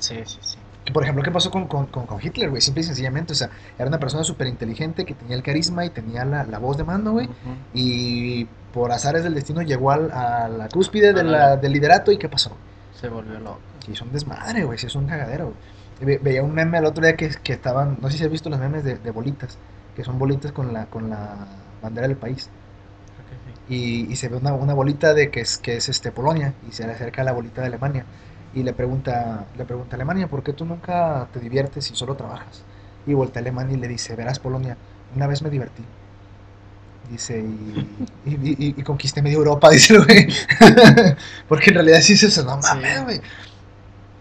sí, sí, sí. Por ejemplo, ¿qué pasó con, con, con Hitler, güey? Simple y sencillamente, o sea, era una persona súper inteligente que tenía el carisma y tenía la, la voz de mando, güey. Y por azares del destino llegó al, a la cúspide de la, del liderato y ¿qué pasó? Se volvió loco. Sí, es un desmadre, güey, sí, es un cagadero. veía un meme el otro día que, que estaban, no sé si has visto los memes de, de bolitas que son bolitas con la, con la bandera del país. Y, y, se ve una, una, bolita de que es, que es este Polonia y se le acerca a la bolita de Alemania y le pregunta, le pregunta a Alemania, ¿por qué tú nunca te diviertes y solo trabajas? Y voltea a Alemania y le dice, verás Polonia, una vez me divertí. Dice, y, y, y conquisté media Europa, [laughs] dice el güey. [laughs] Porque en realidad sí se no mames, güey.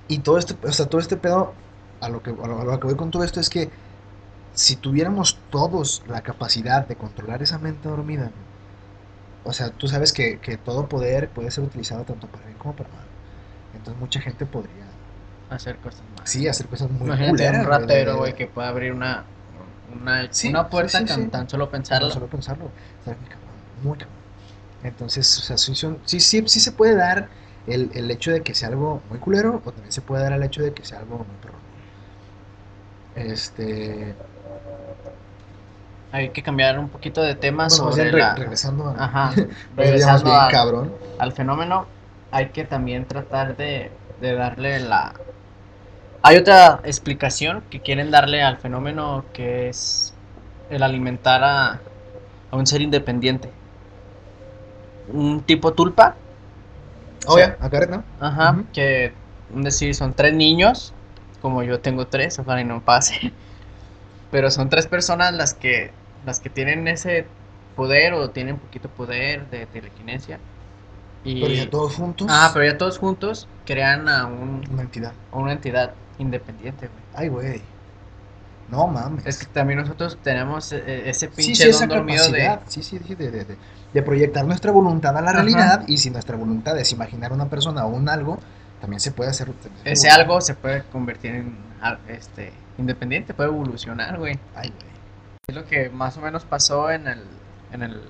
Y todo este, o sea, todo este pedo, a lo, que, a lo que voy con todo esto es que si tuviéramos todos la capacidad de controlar esa mente dormida, o sea, tú sabes que, todo poder puede ser utilizado tanto para bien como para mal. Entonces mucha gente podría hacer cosas malas. Sí, hacer cosas muy Imagínate un ratero, güey, que pueda abrir una una, una puerta tan, solo pensarlo. Tan solo pensarlo. muy cabrón, Entonces, o sea, sí, sí, sí, sí se puede dar el, el, hecho de que sea algo muy culero o también se puede dar el hecho de que sea algo muy perro. Este, hay que cambiar un poquito de tema sobre regresando a, Ajá, [laughs] regresando cabrón. al fenómeno hay que también tratar de, darle la hay otra explicación que quieren darle al fenómeno que es el alimentar a, a un ser independiente un tipo tulpa oh ya acá ¿no? ajá que decir son tres niños como yo tengo tres ojalá y no pase [laughs] pero son tres personas las que las que tienen ese poder o tienen poquito poder de telequinesia. Y, pero ya todos juntos. Ah, pero ya todos juntos crean a un, una entidad. A una entidad independiente, güey. Ay, güey. No mames. Es que también nosotros tenemos e, e, ese pinche sí, don dormido de. Sí, sí, de, de, de, de, proyectar nuestra voluntad a la realidad. Y si nuestra voluntad es imaginar una persona o un algo, también se puede hacer. Ese algo se puede convertir en este independiente, puede evolucionar, güey. Ay, güey. Es lo que más o menos pasó en el, en el,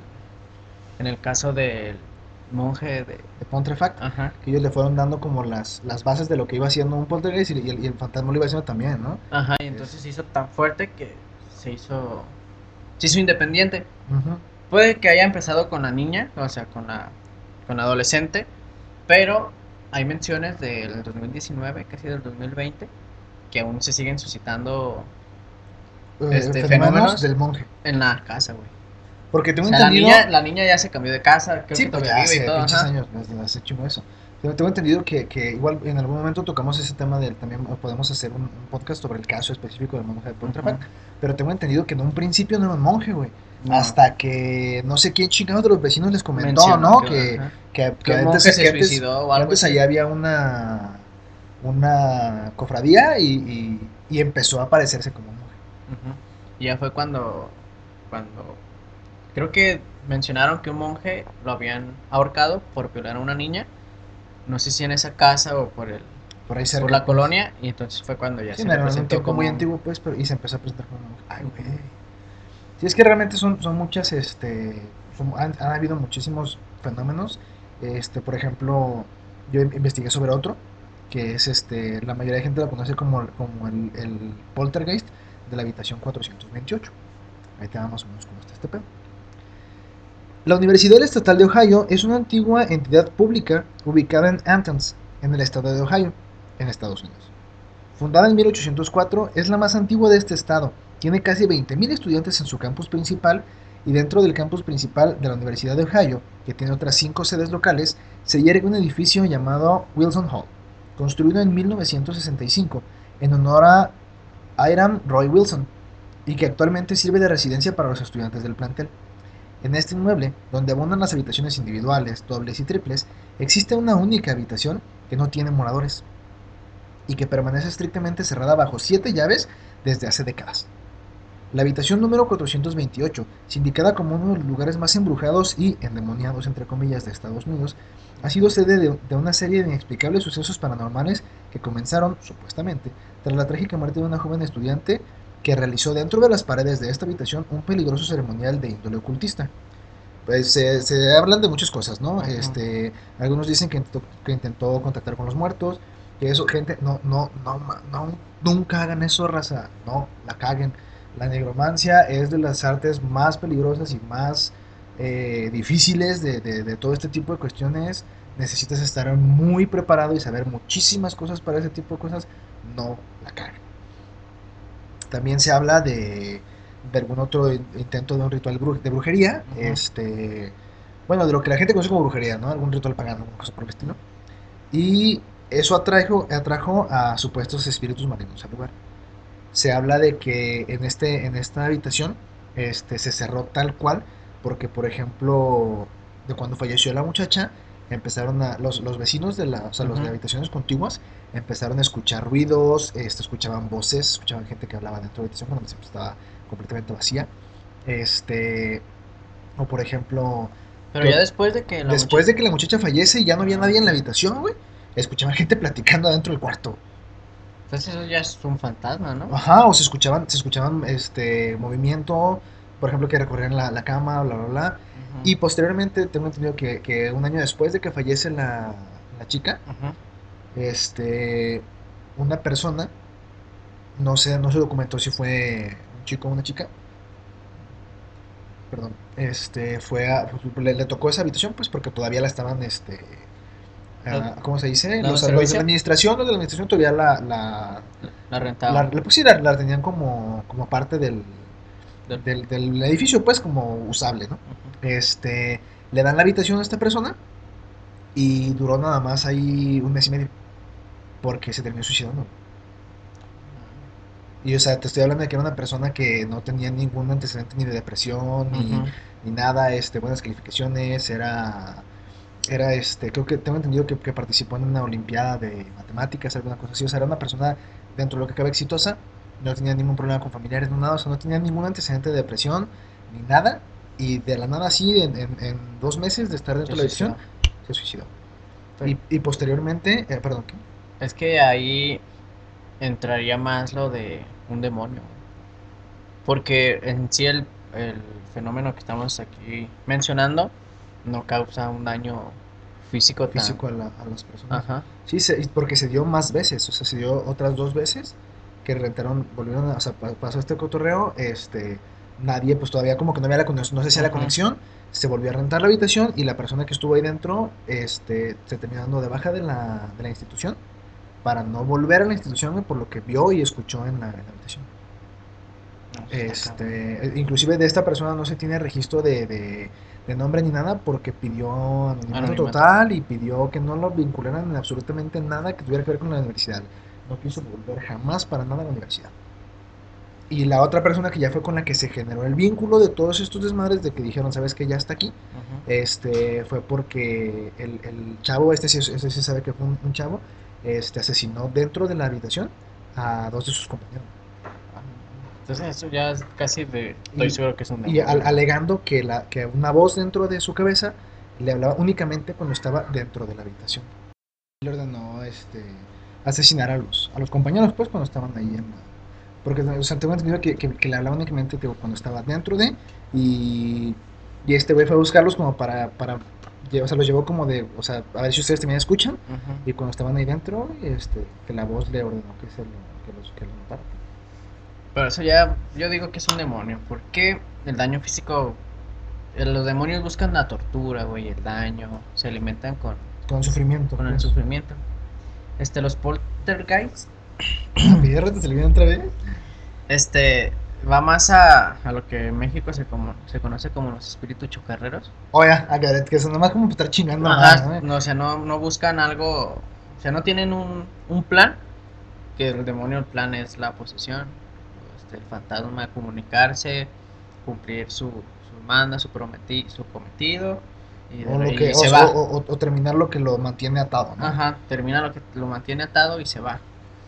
en el caso del monje de, de Pontefract, que ellos le fueron dando como las, las bases de lo que iba haciendo un poltergeist y, el, fantasma lo iba haciendo también, ¿no? Ajá, y entonces se hizo tan fuerte que se hizo, se hizo independiente. Puede que haya empezado con la niña, o sea, con la, con la adolescente, pero hay menciones del 2019, casi del 2020, que aún se siguen suscitando este, fenómenos, del monje. En la casa, güey. Porque tengo entendido. La niña, la niña ya se cambió de casa, creo sí, que pues ya hace y todo, años, hace chingo eso. Pero tengo entendido que, que, igual en algún momento tocamos ese tema del también podemos hacer un, podcast sobre el caso específico del monje de Pontefract, pero tengo entendido que en un principio no era un monje, güey. Hasta que no sé quién chingado de los vecinos les comentó, ¿no? Que, que, que, antes, se antes, antes allá había una una cofradía y, y, y empezó a aparecerse como y ya fue cuando, cuando creo que mencionaron que un monje lo habían ahorcado por violar a una niña. No sé si en esa casa o por el por, ahí por la colonia y entonces fue cuando ya se presentó como muy antiguo pues pero y se empezó a presentar como ay güey. Sí es que realmente son, son muchas este han, habido muchísimos fenómenos. Este por ejemplo yo investigué sobre otro que es este la mayoría de gente lo conoce como, como el, el poltergeist de la habitación 428. Ahí te vamos menos cómo está este pedo. La Universidad Estatal de Ohio es una antigua entidad pública ubicada en Athens, en el estado de Ohio, en Estados Unidos. Fundada en 1804, es la más antigua de este estado. Tiene casi 20.000 estudiantes en su campus principal y dentro del campus principal de la Universidad de Ohio, que tiene otras cinco sedes locales, se yergue un edificio llamado Wilson Hall, construido en 1965 en honor a Hiram Roy Wilson, y que actualmente sirve de residencia para los estudiantes del plantel. En este inmueble, donde abundan las habitaciones individuales, dobles y triples, existe una única habitación que no tiene moradores y que permanece estrictamente cerrada bajo siete llaves desde hace décadas. La habitación número 428, sindicada como uno de los lugares más embrujados y endemoniados, entre comillas, de Estados Unidos, ha sido sede de, una serie de inexplicables sucesos paranormales que comenzaron, supuestamente, tras la trágica muerte de una joven estudiante que realizó dentro de las paredes de esta habitación un peligroso ceremonial de índole ocultista. Pues se, hablan de muchas cosas, ¿no? Este, algunos dicen que intentó, que intentó contactar con los muertos, que eso, gente, no, no, no, no, nunca hagan eso, raza, no, la caguen. La negromancia es de las artes más peligrosas y más eh, difíciles de, de, todo este tipo de cuestiones. Necesitas estar muy preparado y saber muchísimas cosas para ese tipo de cosas. No la caguen. También se habla de, algún otro intento de un ritual de brujería. este Bueno, de lo que la gente conoce como brujería, ¿no? Algún ritual pagano, alguna cosa por el estilo. Y eso atrajo, atrajo a supuestos espíritus malignos al lugar. Se habla de que en, este, en esta habitación este, se cerró tal cual, porque por ejemplo, de cuando falleció la muchacha, empezaron a, los, los vecinos de la, o sea, los de habitaciones contiguas empezaron a escuchar ruidos, este, escuchaban voces, escuchaban gente que hablaba dentro de la habitación cuando estaba completamente vacía. Este, o por ejemplo... Pero ya después de que la Después de que la muchacha fallece y ya no había nadie en la habitación, güey, escuchaban gente platicando dentro del cuarto. Entonces eso ya es un fantasma, ¿no? Ajá, o se escuchaban, se escuchaban este movimiento, por ejemplo, que recorrían la, la cama, bla, bla, bla. Y posteriormente tengo entendido que, que, un año después de que fallece la, la chica, este, una persona, no sé, no se documentó si fue un chico o una chica, perdón, este, fue a, le, tocó esa habitación, pues porque todavía la estaban, este, ¿cómo se dice? Los, de la administración, los de la administración todavía la, la, la rentaban. La, pues sí, la, tenían como, como parte del, del, del, edificio, pues como usable, ¿no? Este, le dan la habitación a esta persona y duró nada más ahí un mes y medio porque se terminó suicidando. Y o sea, te estoy hablando de que era una persona que no tenía ningún antecedente ni de depresión, ni, ni, nada, este, buenas calificaciones, era, era este, creo que tengo entendido que, participó en una olimpiada de matemáticas, alguna cosa así, o sea, era una persona dentro de lo que cabe exitosa, no tenía ningún problema con familiares, no nada, o sea, no tenía ningún antecedente de depresión, ni nada, y de la nada así, en, en, dos meses de estar dentro de la edición, se suicidó. Y, y, posteriormente, eh, perdón, ¿qué? Es que ahí entraría más lo de un demonio. Porque en sí el, fenómeno que estamos aquí mencionando no causa un daño físico físico a, las personas. Ajá. Sí, porque se dio más veces, o sea, se dio otras dos veces que rentaron, volvieron, a, o sea, pasó este cotorreo, este, nadie, pues todavía como que no había la conexión, no sé si la conexión, se volvió a rentar la habitación y la persona que estuvo ahí dentro, este, se terminó dando de baja de la, de la institución para no volver a la institución por lo que vio y escuchó en la, habitación. este, inclusive de esta persona no se tiene registro de, nombre ni nada porque pidió anonimato, total y pidió que no lo vincularan en absolutamente nada que tuviera que ver con la universidad. No quiso volver jamás para nada a la universidad. Y la otra persona que ya fue con la que se generó el vínculo de todos estos desmadres de que dijeron, sabes que ya está aquí, este fue porque el, chavo, este sí, este sí sabe que fue un chavo, este, asesinó dentro de la habitación a dos de sus compañeros. Entonces eso ya es casi de... Estoy seguro que es un... Y alegando que, la, que una voz dentro de su cabeza le hablaba únicamente cuando estaba dentro de la habitación. Le ordenó este, asesinar a los, a los compañeros pues cuando estaban ahí en Porque o sea, tengo entendido que, que, le hablaba únicamente cuando estaba dentro de... Y, y este güey fue a buscarlos como para, para o sea, los llevó como de, o sea, a ver si ustedes también escuchan. Y cuando estaban ahí dentro, este, que la voz le ordenó que, se lo, que, los, que lo matara. Pero eso ya, yo digo que es un demonio. porque el daño físico? Los demonios buscan la tortura, güey, el daño. Se alimentan con... Con sufrimiento. Con el pues. sufrimiento. Este, los poltergeists... ¿Pierre se le viene otra vez? Este, va más a, a lo que en México se, como, se conoce como los espíritus chocarreros. Oye, a que son nomás como estar chingando ¿no? o sea, no, no buscan algo, o sea, no tienen un, un plan, que el demonio el plan es la posesión, este, el fantasma comunicarse, cumplir su, su manda, su, prometi, su cometido. Y, o, lo que, se va. O, terminar lo que lo mantiene atado, ¿no? Ajá, termina lo que lo mantiene atado y se va.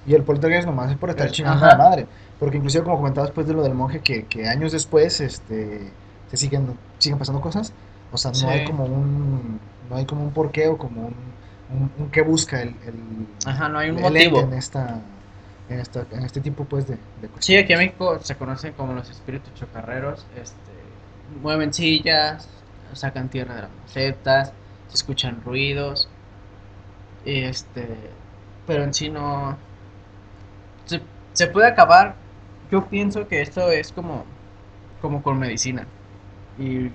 Y el poltergeist nomás es por estar chingando a la madre. Porque inclusive como comentabas después de lo del monje, que, que años después este, se siguen, siguen pasando cosas. O sea, no hay como un no hay como un porqué o como un, un, qué busca el, el, Ajá, no hay un motivo. en esta en, esta, en este tipo pues de, de Sí, aquí en México se conocen como los espíritus chocarreros, este, mueven sillas, sacan tierra de las macetas, se escuchan ruidos, y este, pero en sí no, se, se puede acabar, yo pienso que esto es como, como con medicina, y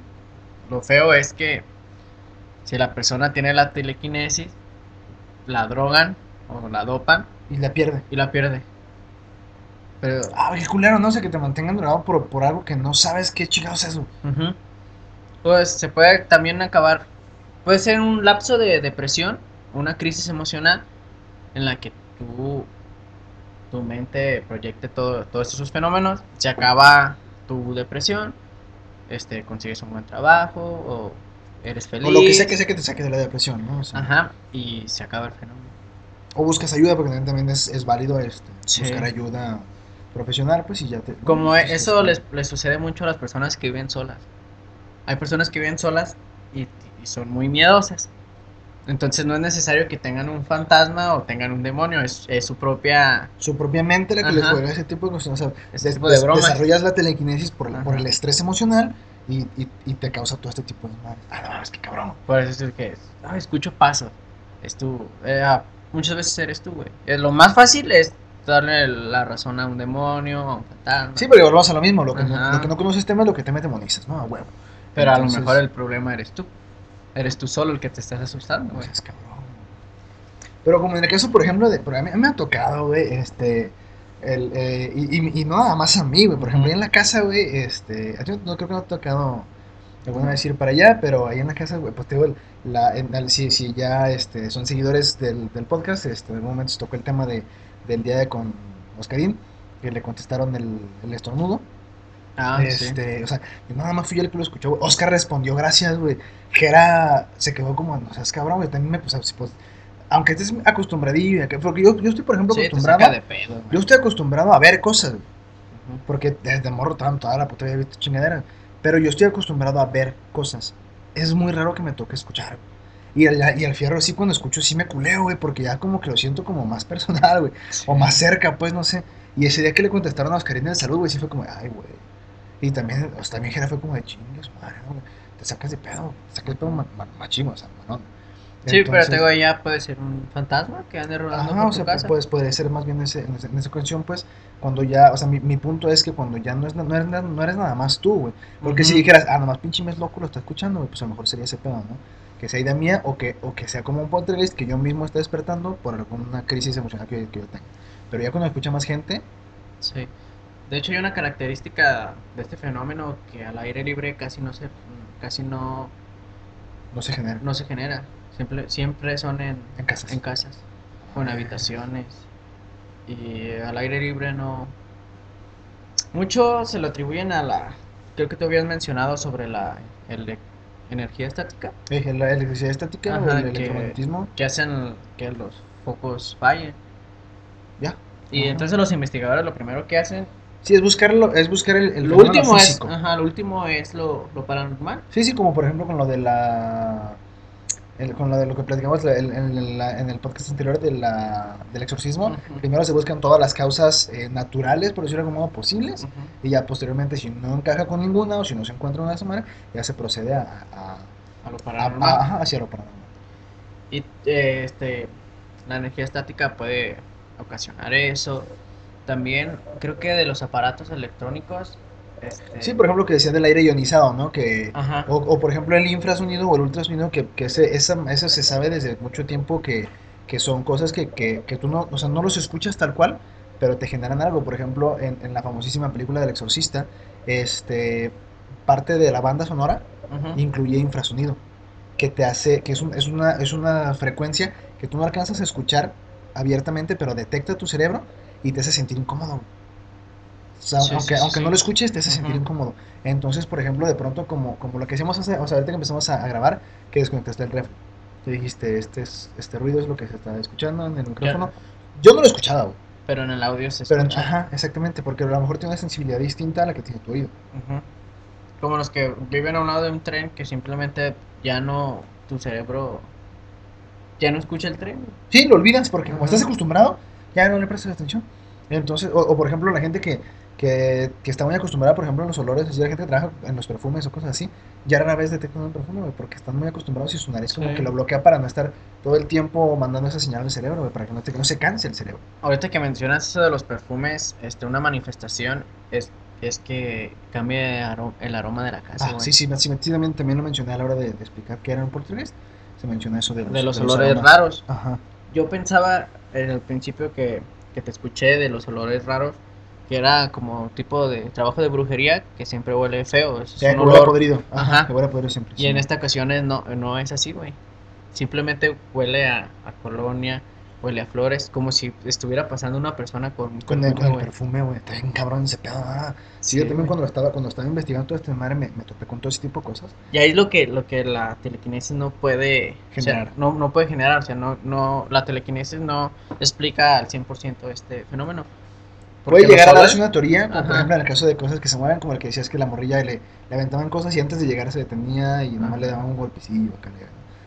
lo feo es que si la persona tiene la telequinesis, la drogan o la dopan y la pierde. y la pierde. Pero, Ah, qué culero, no sé, que te mantengan drogado por, por algo que no sabes qué chingados es eso. Pues se puede también acabar, puede ser un lapso de depresión, una crisis emocional en la que tú, tu mente proyecte todo, todos esos fenómenos, se acaba tu depresión, este, consigues un buen trabajo o eres feliz. O lo que sea que sea que te saque de la depresión, ¿no? O, sea, Ajá, y se acaba el fenómeno. o buscas ayuda, porque también es, es válido este, Sí. buscar ayuda profesional, pues y ya te... Como pues, eso les, les sucede mucho a las personas que viven solas. Hay personas que viven solas y, y son muy miedosas. Entonces no es necesario que tengan un fantasma o tengan un demonio, es, es su propia... Su propia mente la que les Ajá. juega ese tipo de cosas. O sea, des- tipo de bromas. desarrollas la telequinesis por, la- por el estrés emocional y, y, y te causa todo este tipo de. Ah, no, es que cabrón. Por eso es que "Ay, escucho pasos. Es tú. eh, ah, muchas veces eres tú, güey. Eh, Lo más fácil es darle la razón a un demonio, a un fantasma. Sí, pero volvemos a lo mismo. Lo que, no, lo que no conoces tema es lo que te demonizas, ¿no? A huevo. Pero a lo mejor el problema eres tú. Eres tú solo el que te estás asustando, güey. pues, es cabrón. Pero como en el caso, por ejemplo, de. a mí, me ha tocado, güey, este. El, eh, y, y- y no nada más a mí, güey. Por ejemplo, ahí en la casa, güey, este. a ti no creo que no ha tocado. Me voy a decir para allá, pero ahí en la casa, güey, pues te digo, el- la, en- si, si ya este, son seguidores del, del podcast, este, en algún momento se tocó el tema de, del día de con Oscarín, que le contestaron el, el estornudo. Ah, sí. este, o sea, yo nada más fui yo el que lo escuchó, güey. Oscar respondió, gracias, güey. Jera se quedó como, o sea, es cabrón, güey. También me, pues, pues, aunque estés acostumbradillo, porque yo, yo estoy, por ejemplo, Sí, acostumbrado, de pedo, yo estoy acostumbrado a ver cosas, güey, porque desde morro tanto, toda la puta vida he visto chingadera, pero yo estoy acostumbrado a ver cosas. Es muy raro que me toque escuchar, güey. Y al, y al fierro sí cuando escucho sí me culeo, güey, porque ya como que lo siento como más [laughs] personal, güey. O más cerca, pues, no sé. Y ese día que le contestaron a Oscarina de salud, güey, sí fue como, ay, güey. Y también, o sea, también Jera fue como de chingas, madre. Te sacas de pedo, te sacas de pedo ma- ma- machín, o sea, manón. Sí, pero te digo, ya puede ser un fantasma que ande rodando Ajá, por o tu sea, casa. pues puede ser más bien ese, en, ese- en esa cuestión, pues, cuando ya, o sea, mi, mi punto es que cuando ya no, es, no, eres, no eres nada más tú, güey. Porque si Ujú. dijeras, ah, nomás pinche mes loco lo está escuchando, güey, pues a lo mejor sería ese pedo, ¿no? Que sea idea mía o que, o que sea como un poltergeist que yo mismo esté despertando por alguna crisis emocional que, que yo tenga. Pero ya cuando escucha más gente, Sí. De hecho, hay una característica de este fenómeno que al aire libre casi no se, casi no, no se genera no se genera. Siempre, siempre son en, en casas. en casas o en habitaciones. Y al aire libre no. Mucho se lo atribuyen a la. Creo que tú habías mencionado sobre la ele- energía estática Eh, la electricidad estática o Ajá, el que- electromagnetismo, que hacen que los focos fallen. ya. Y Ajá. entonces los investigadores lo primero que hacen. Sí, es buscarlo, es buscar el, el lo último es. Ajá, lo último es lo, lo paranormal. Sí, sí, como por ejemplo con lo de la. el- con lo de lo que platicamos en, el- la- en el podcast anterior de la, del exorcismo. Primero se buscan todas las causas eh, naturales, por decirlo de algún modo, posibles. Y ya posteriormente, si no encaja con ninguna o si no se encuentra una manera, ya se procede a, a- A lo paranormal. a- ajá, hacia lo paranormal. Y eh, este, la energía estática puede ocasionar eso. También creo que de los aparatos electrónicos. Este, Sí, por ejemplo, que decía del aire ionizado, ¿no? Que, o, o, por ejemplo el infrasonido o el ultrasonido, que, que ese, esa, eso se sabe desde mucho tiempo que, que son cosas que, que, que tú no, o sea, no los escuchas tal cual, pero te generan algo. Por ejemplo, en, en la famosísima película del exorcista, este, parte de la banda sonora incluye infrasonido, que te hace, que es, un- es, una, es una frecuencia que tú no alcanzas a escuchar abiertamente, pero detecta tu cerebro y te hace sentir incómodo. O sea, Sí, aunque, sí, aunque no lo escuches, te hace sentir incómodo. Entonces, por ejemplo, de pronto, como, como lo que hacíamos hace, o sea, ahorita que empezamos a, a grabar, que desconectaste el ref. Tú dijiste, este, es, este ruido es lo que se está escuchando en el micrófono. Yo no lo escuchaba, güey. Pero en el audio se Pero, escucha. ajá, exactamente, porque a lo mejor tiene una sensibilidad distinta a la que tiene tu oído. Como los que viven a un lado de un tren que simplemente ya no. Tu cerebro. Ya no escucha el tren. Sí, lo olvidas porque como estás acostumbrado, ya no le prestas atención. Entonces, o, o por ejemplo, la gente que, que, que está muy acostumbrada, por ejemplo, en los olores, así la gente que trabaja en los perfumes o cosas así, ya rara vez detectan un perfume, porque están muy acostumbrados y su nariz como Sí. que lo bloquea para no estar todo el tiempo mandando esa señal al cerebro, para que no, te, que no se canse el cerebro. Ahorita que mencionas eso de los perfumes, este, una manifestación es, es que cambie el aroma de la casa, Ah, sí, sí, sí, sí, también, también lo mencioné a la hora de, de explicar qué era en portugués. Se menciona eso de los, De los de los olores aromas. raros. Ajá. Yo pensaba en el principio que, que te escuché de los olores raros, que era como tipo de trabajo de brujería que siempre huele feo. Es Sí, un olor. podrido. Ajá, Ajá. que huele podrido siempre. Y sí. en esta ocasión no, no es así, güey. Simplemente huele a, a colonia, huele a flores, como si estuviera pasando una persona con un Con el, con perfume, el perfume, güey, está bien cabrón ese pedo. ah. Sí, Sí, yo también cuando estaba, cuando estaba investigando todo este madre me, me topé con todo ese tipo de cosas. Y ahí es lo que, lo que la telequinesis no puede o sea, Generar. no, no puede generar. O sea, no, no, la telequinesis no explica al 100% este fenómeno. Puede llegar a darse una teoría, como por ejemplo en el caso de cosas que se mueven, como el que decías que la morrilla le, le aventaban cosas y antes de llegar se detenía y nomás le daban un golpecillo acá,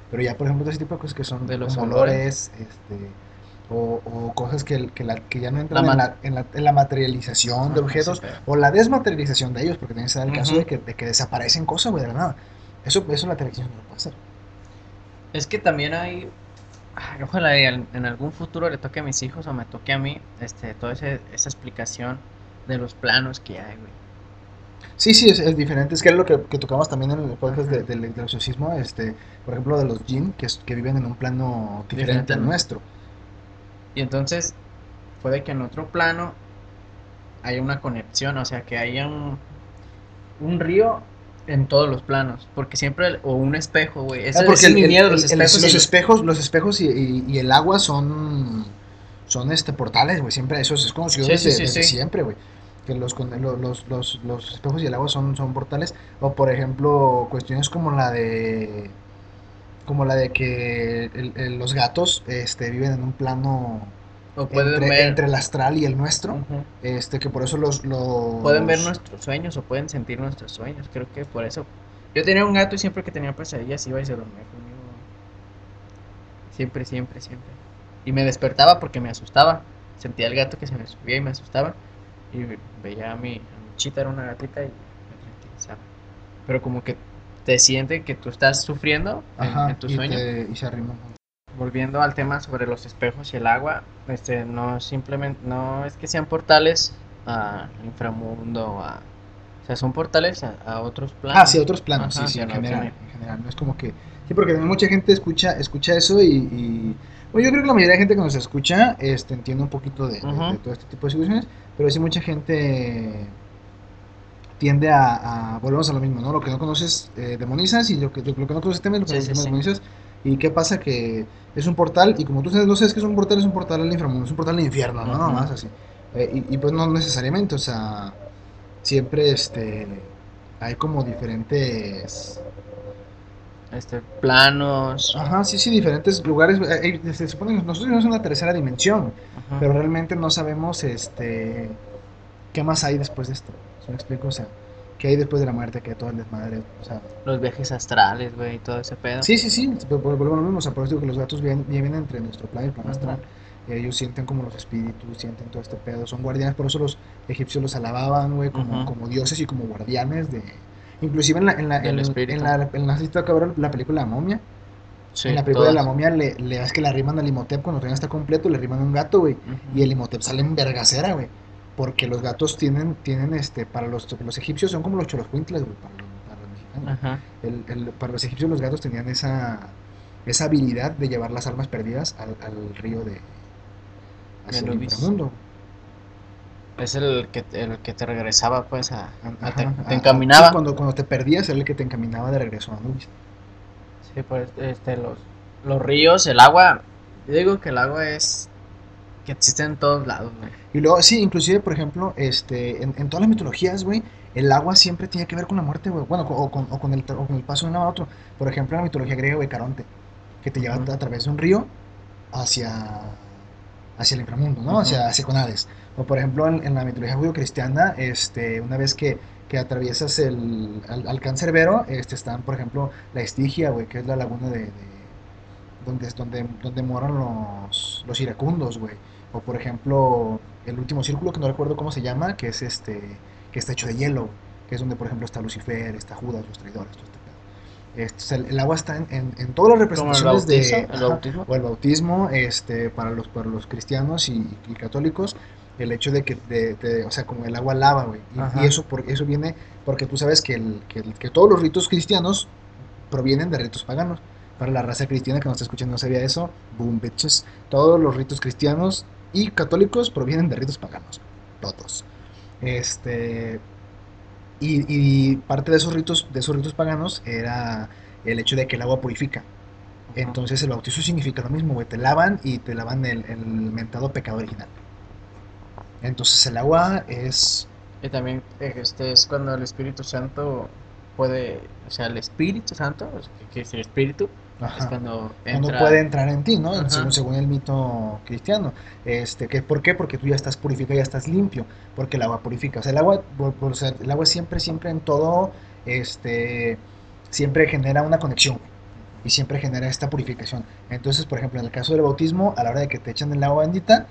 Pero ya, por ejemplo, de ese tipo de cosas que son De los olores. olores, este, o, o cosas que, que, la- que ya no entran La en, la, en, la, en la materialización de Ajá, objetos sí, o la desmaterialización de ellos, porque también se da el caso de, que, de que desaparecen cosas, güey, de la nada. Eso, eso la televisión no lo puede hacer. Es que también hay. ay, ojalá en algún futuro le toque a mis hijos o me toque a mí este, toda ese- esa explicación de los planos que hay, güey. Sí, sí, es, es diferente. Es que es lo que, que tocamos también en el podcast de- del, exorcismo, este, por ejemplo, de los jinn, que, viven en un plano diferente Diferente, al nuestro. Y entonces puede que en otro plano haya una conexión, o sea, que haya un, un río en todos los planos, porque siempre, el- o un espejo, güey, ese, Ah, porque ese el- mi miedo, el- los espejos. los y- espejos, los espejos y, y- y el agua son, son este portales, güey. Siempre eso es conocido Sí, desde, sí, sí, desde sí. siempre, güey. Que los, los espejos y el agua son, son portales. O por ejemplo, cuestiones como la de como la de que el- el- los gatos este, viven en un plano o pueden entre, ver, entre el astral y el nuestro. Este, que por eso los, los pueden ver nuestros sueños o pueden sentir nuestros sueños, creo que por eso. Yo tenía un gato y siempre que tenía pesadillas iba y se dormía conmigo. Siempre, siempre, siempre. Y me despertaba porque me asustaba. Sentía el gato que se me subía y me asustaba. Y veía a mi, a mi chita, era una gatita y me tranquilizaba. Pero como que te siente que tú estás sufriendo en, Ajá, en tu y, sueño. te- y se arriman. Volviendo al tema sobre los espejos y el agua, este no simplemente no es que sean portales al inframundo, a, o sea, son portales a, a otros planos. Ah, sí, otros planos, Ajá, sí, sí, en general, en general, no es como que... Sí, porque también mucha gente escucha, escucha eso y, y- Bueno, yo creo que la mayoría de gente que nos escucha este, entiende un poquito de, de- Ujú. de todo este tipo de situaciones, pero sí mucha gente tiende a, a- Volvemos a lo mismo, ¿no? Lo que no conoces eh, demonizas y lo que, lo que no conoces temes, lo que Sí, no sí, temes sí. demonizas. ¿Y qué pasa? Que es un portal y como tú sabes, no sabes que es un portal, es un portal al inframundo, es un portal al infierno, ¿no? Nomás así. Eh, y, y pues no necesariamente, o sea, siempre este hay como diferentes Este, planos. ajá sí sí diferentes lugares eh, eh, se supone que nosotros vivimos en una tercera dimensión pero realmente no sabemos este qué más hay después de esto ¿Sí me explico? o sea qué hay después de la muerte que todo el desmadre o sea Los viajes astrales, güey, y todo ese pedo. sí sí sí vol- vol- volvemos a lo mismo o sea por eso digo que los gatos viven, viven entre nuestro plano y el plano Ajá. astral Y ellos sienten como los espíritus sienten todo este pedo son guardianes por eso los egipcios los alababan güey como, como como dioses y como guardianes de inclusive en la en la en, en la en la, ¿sí te acabó la película La momia Sí, en la película de la momia le, le ves que le arriman al Imhotep cuando todavía está completo, le arriman un gato, güey. Y el Imhotep sale en vergacera, güey. Porque los gatos tienen, tienen este, para los, los egipcios son como los choloscuintles, para, los- para los mexicanos. Ajá. El- el- para los egipcios los gatos tenían esa, esa habilidad de llevar las almas perdidas al, al río de hacia el inframundo. Es el que, te- el que te regresaba, pues, a, a- te, Ajá, te a- encaminaba. cuando, cuando te perdías era el que te encaminaba de regreso a Anubis. Sí, pues, este, los, los ríos, el agua. Yo digo que el agua es. que existe en todos lados, güey. Y luego, sí, inclusive, por ejemplo, este, en, en todas las mitologías, güey, el agua siempre tiene que ver con la muerte, güey. Bueno, o con, o con el, o con el paso de uno a otro. Por ejemplo, en la mitología griega, güey, Caronte, que te lleva a través de un río hacia, hacia el inframundo, ¿no? Hacia, hacia Conades. O por ejemplo, en, en la mitología judío-cristiana, este, una vez que, que atraviesas el, al, al cancerbero, este, están, por ejemplo, la Estigia, güey, que es la laguna de, de- donde, es- donde, donde moran los, los iracundos, güey. O por ejemplo, el último círculo, que no recuerdo cómo se llama, que es este, que está hecho de hielo, que es donde por ejemplo está Lucifer, está Judas, los traidores, todo este pedo. Este, el, agua está en, en, todas las representaciones de el bautismo. o el bautismo este para los para los cristianos y, católicos el hecho de que de, o sea como el agua lava güey. Y, eso por, eso viene porque tú sabes que, el, que, que todos los ritos cristianos provienen de ritos paganos. Para la raza cristiana que nos está escuchando no sabía eso, boom bitches, todos los ritos cristianos y católicos provienen de ritos paganos, todos. Este y, parte de esos ritos, de esos ritos paganos era el hecho de que el agua purifica. Entonces el bautizo significa lo mismo, güey, te lavan y te lavan el, el mentado pecado original. Entonces el agua es... Y también este es cuando el Espíritu Santo puede, o sea, el Espíritu Santo, que es el Espíritu, es cuando, puede entrar en ti, ¿no? Según, el mito cristiano. Este, que, ¿Por qué? Porque tú ya estás purificado, ya estás limpio, porque el agua purifica. O sea, el agua, el agua siempre, siempre en todo, este, siempre genera una conexión y siempre genera esta purificación. Entonces, por ejemplo, en el caso del bautismo, a la hora de que te echan el agua bendita,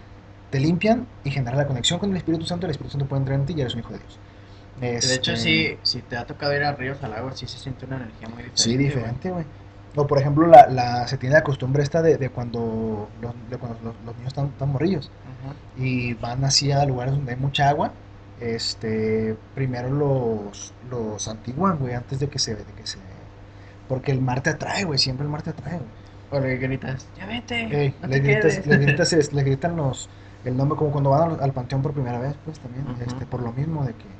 te limpian y genera la conexión con el Espíritu Santo, el Espíritu Santo puede entrar en ti y eres un hijo de Dios. de hecho, este sí, si te ha tocado ir a ríos, al agua, sí se siente una energía muy diferente. Sí, diferente, güey. O por ejemplo, la, la, se tiene la costumbre esta de, de cuando, los, de cuando los, niños están, están morrillos y van así a lugares donde hay mucha agua. Este, primero los, los antiguan, güey, antes de que se, de que se... Porque el mar te atrae, güey, siempre el mar te atrae, güey. O le gritas, ya vete. le, gritas, le, [laughs] gritas, le gritan los, el nombre, como cuando van al, panteón por primera vez, pues también, este, por lo mismo de que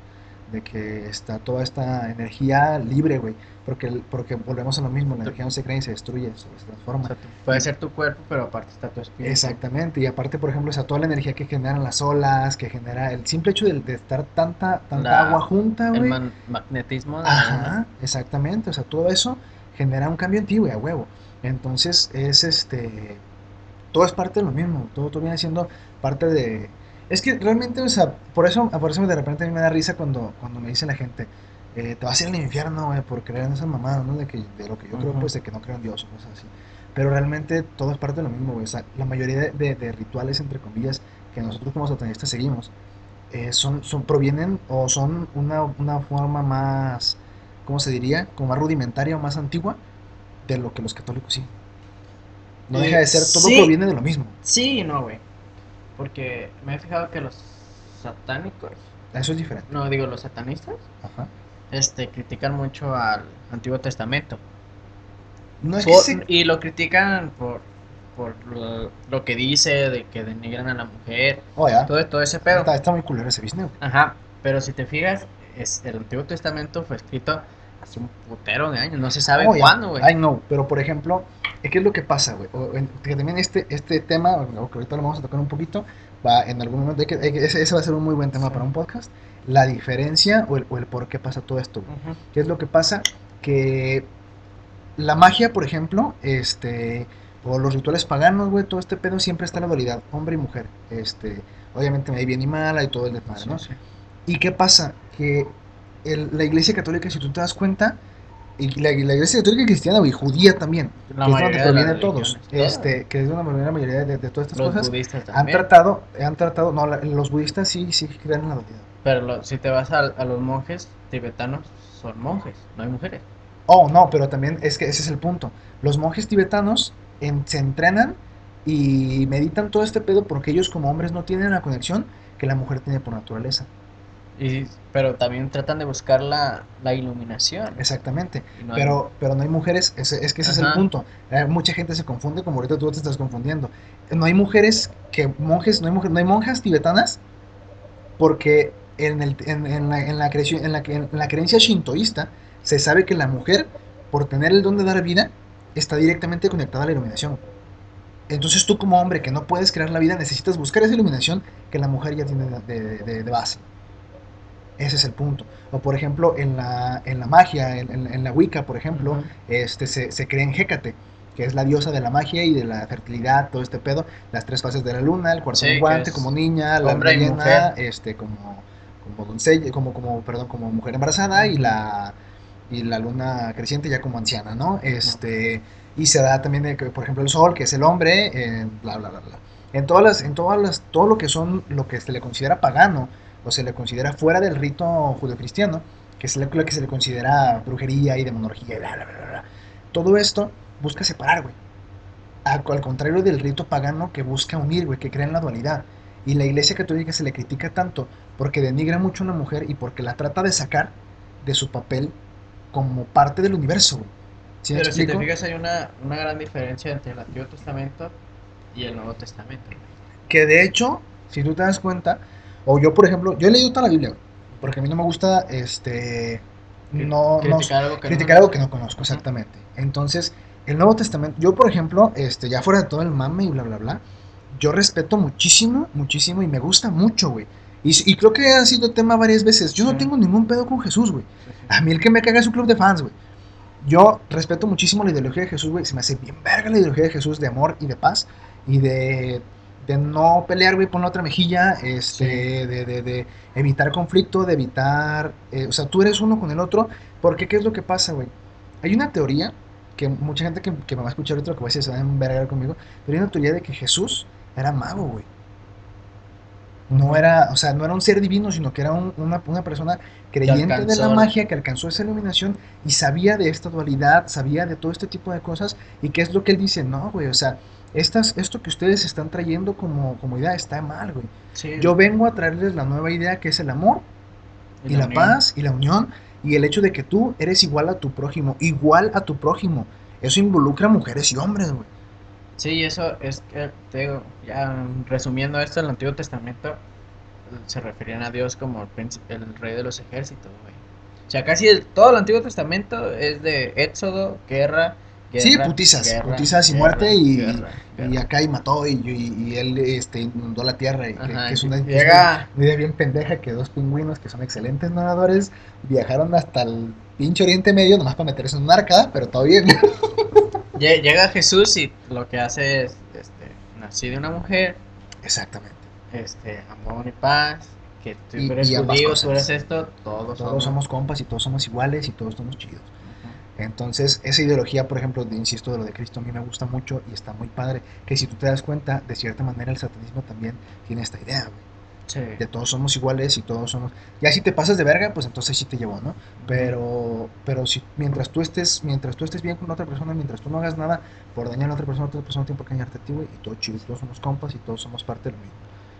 de que está toda esta energía libre, güey. Porque, porque volvemos a lo mismo, la energía no se crea y se destruye, se, transforma. puede ser tu cuerpo, pero aparte está tu espíritu. Exactamente, y aparte, por ejemplo, esa toda la energía que generan las olas, que genera el simple hecho de, estar tanta, tanta agua junta, güey. El magnetismo. Ajá, exactamente, o sea, todo eso genera un cambio en ti, güey, a huevo. Entonces, es este. Todo es parte de lo mismo, todo, todo viene siendo parte de es que realmente, o sea, por eso, por eso de repente a mí me da risa cuando, cuando me dice la gente, eh, te vas a ir al infierno, güey, por creer en esa mamada, ¿no? De, que, de lo que yo creo, pues, de que no creo en Dios o cosas así. Pero realmente todo es parte de lo mismo, güey. O sea, la mayoría de, de, rituales, entre comillas, que nosotros como satanistas seguimos, eh, son, son, provienen o son una, una forma más, ¿cómo se diría? Como más rudimentaria o más antigua de lo que los católicos sí. No deja de ser, todo proviene de lo mismo. Sí, no, güey. Porque me he fijado que los satánicos. Eso es diferente. No, digo, los satanistas. Ajá. Este, critican mucho al Antiguo Testamento. No es que Y lo critican por, por lo, que dice, de que denigran a la mujer. Oh, ya. Todo, todo ese pedo. Está, muy culero ese business. Ajá. Pero si te fijas, es, el Antiguo Testamento fue escrito hace un putero de años. No se sabe oh, cuándo, güey. Ay, no. Pero por ejemplo, ¿Qué es lo que pasa, güey? Que también este, este tema, que ahorita lo vamos a tocar un poquito, va en algún momento, ese, va a ser un muy buen tema para un podcast, la diferencia o el, o el, por qué pasa todo esto. ¿Qué es lo que pasa? Que la magia, por ejemplo, este, o los rituales paganos, güey, todo este pedo siempre está en la dualidad, hombre y mujer. Este, obviamente hay bien y mala y todo el desmadre, ¿no? ¿Y qué pasa? Que la iglesia católica, si tú te das cuenta, y la, iglesia católica cristiana y judía también, la que es donde proviene de todos, este, que es una mayoría de, de, todas estas los cosas, budistas han tratado, han tratado, no, los budistas sí, sí creen en la dualidad. Pero si te vas a, a, los monjes tibetanos, son monjes, no hay mujeres. Oh, no, pero también es que ese es el punto. Los monjes tibetanos se entrenan y meditan todo este pedo porque ellos como hombres no tienen la conexión que la mujer tiene por naturaleza. Y, pero también tratan de buscar la, la iluminación. Exactamente. pero, pero no hay mujeres, es, es que ese es el punto. Eh, mucha gente se confunde, como ahorita tú te estás confundiendo. No hay mujeres que, monjes, no hay, mujeres, no hay monjas tibetanas, porque en, el, en, en, la, en, la en, la, en la creencia shintoísta se sabe que la mujer, por tener el don de dar vida, está directamente conectada a la iluminación. Entonces tú como hombre que no puedes crear la vida, necesitas buscar esa iluminación que la mujer ya tiene de, de, de base. Ese es el punto. O por ejemplo, en la, en la magia, en, en, la Wicca, por ejemplo, este, se, se cree en Hécate, que es la diosa de la magia y de la fertilidad, todo este pedo, las tres fases de la luna, el cuarto guante como niña, la luna este, como, como doncella, como, como, perdón, como mujer embarazada y la y la luna creciente ya como anciana, ¿no? Este, y se da también, por ejemplo, el sol, que es el hombre, eh, bla, bla, bla, bla. En todas las, en todas las, todo lo que son, lo que se le considera pagano, o se le considera fuera del rito judeocristiano, que es lo que se le considera brujería y demonología y bla, bla, bla, bla. Todo esto busca separar, güey. Al contrario del rito pagano que busca unir, güey, que crea en la dualidad. Y la iglesia católica se le critica tanto porque denigra mucho a una mujer y porque la trata de sacar de su papel como parte del universo, güey. Pero si te fijas, hay una, una gran diferencia entre el Antiguo Testamento y el Nuevo Testamento. Que de hecho, si tú te das cuenta, o yo, por ejemplo, yo he leído toda la Biblia, porque a mí no me gusta este no criticar, algo, que criticar no algo que no conozco exactamente. Entonces, el Nuevo Testamento, yo por ejemplo, este ya fuera de todo el mame y bla bla bla, yo respeto muchísimo, muchísimo y me gusta mucho, güey. Y, creo que ha sido tema varias veces. Yo no tengo ningún pedo con Jesús, güey. A mí el que me caga es un club de fans, güey. Yo respeto muchísimo la ideología de Jesús, güey. Se me hace bien verga la ideología de Jesús de amor y de paz y de de no pelear, güey, por la otra mejilla, este, de, de, de, evitar conflicto, de evitar, eh, o sea, tú eres uno con el otro, porque ¿qué es lo que pasa, güey? Hay una teoría, que mucha gente que, me va a escuchar otro que va a decir, se va a envergar conmigo, pero hay una teoría de que Jesús era mago, güey. No era, o sea, no era un ser divino, sino que era una, una, persona creyente de la magia que alcanzó esa iluminación y sabía de esta dualidad, sabía de todo este tipo de cosas. ¿Y qué es lo que él dice? No, güey, o sea, estas, esto que ustedes están trayendo como, como idea está mal, güey. Yo vengo a traerles la nueva idea que es el amor y, la, paz y la unión y el hecho de que tú eres igual a tu prójimo, igual a tu prójimo. Eso involucra mujeres y hombres, güey. Sí, eso es que, te digo, ya resumiendo esto, el Antiguo Testamento se referían a Dios como el, el rey de los ejércitos, güey. O sea, casi todo el Antiguo Testamento es de éxodo, guerra, sí, putizas, putizas y muerte y, y, acá y mató y, y, él este, inundó la tierra. Y que, es una, idea bien pendeja que dos pingüinos que son excelentes nadadores viajaron hasta el pinche Oriente Medio nomás para meterse en un arca, pero todo bien. [laughs] Llega Jesús y lo que hace es, este, nací de una mujer. Exactamente. Este, amor y paz. Que tú eres judío, tú eres esto, todos, todos somos compas y todos somos iguales y todos somos chidos. Entonces, esa ideología, por ejemplo, de, insisto, de lo de Cristo, a mí me gusta mucho y está muy padre. Que si tú te das cuenta, de cierta manera el satanismo también tiene esta idea, güey. Sí. De todos somos iguales y todos somos. Ya si te pasas de verga, pues entonces sí te llevó, ¿no? Pero, pero si mientras tú estés, mientras tú estés bien con otra persona, mientras tú no hagas nada por dañar a otra persona, otra persona tiene por qué dañarte a ti, güey, y todo chido, todos somos compas y todos somos parte de lo mismo.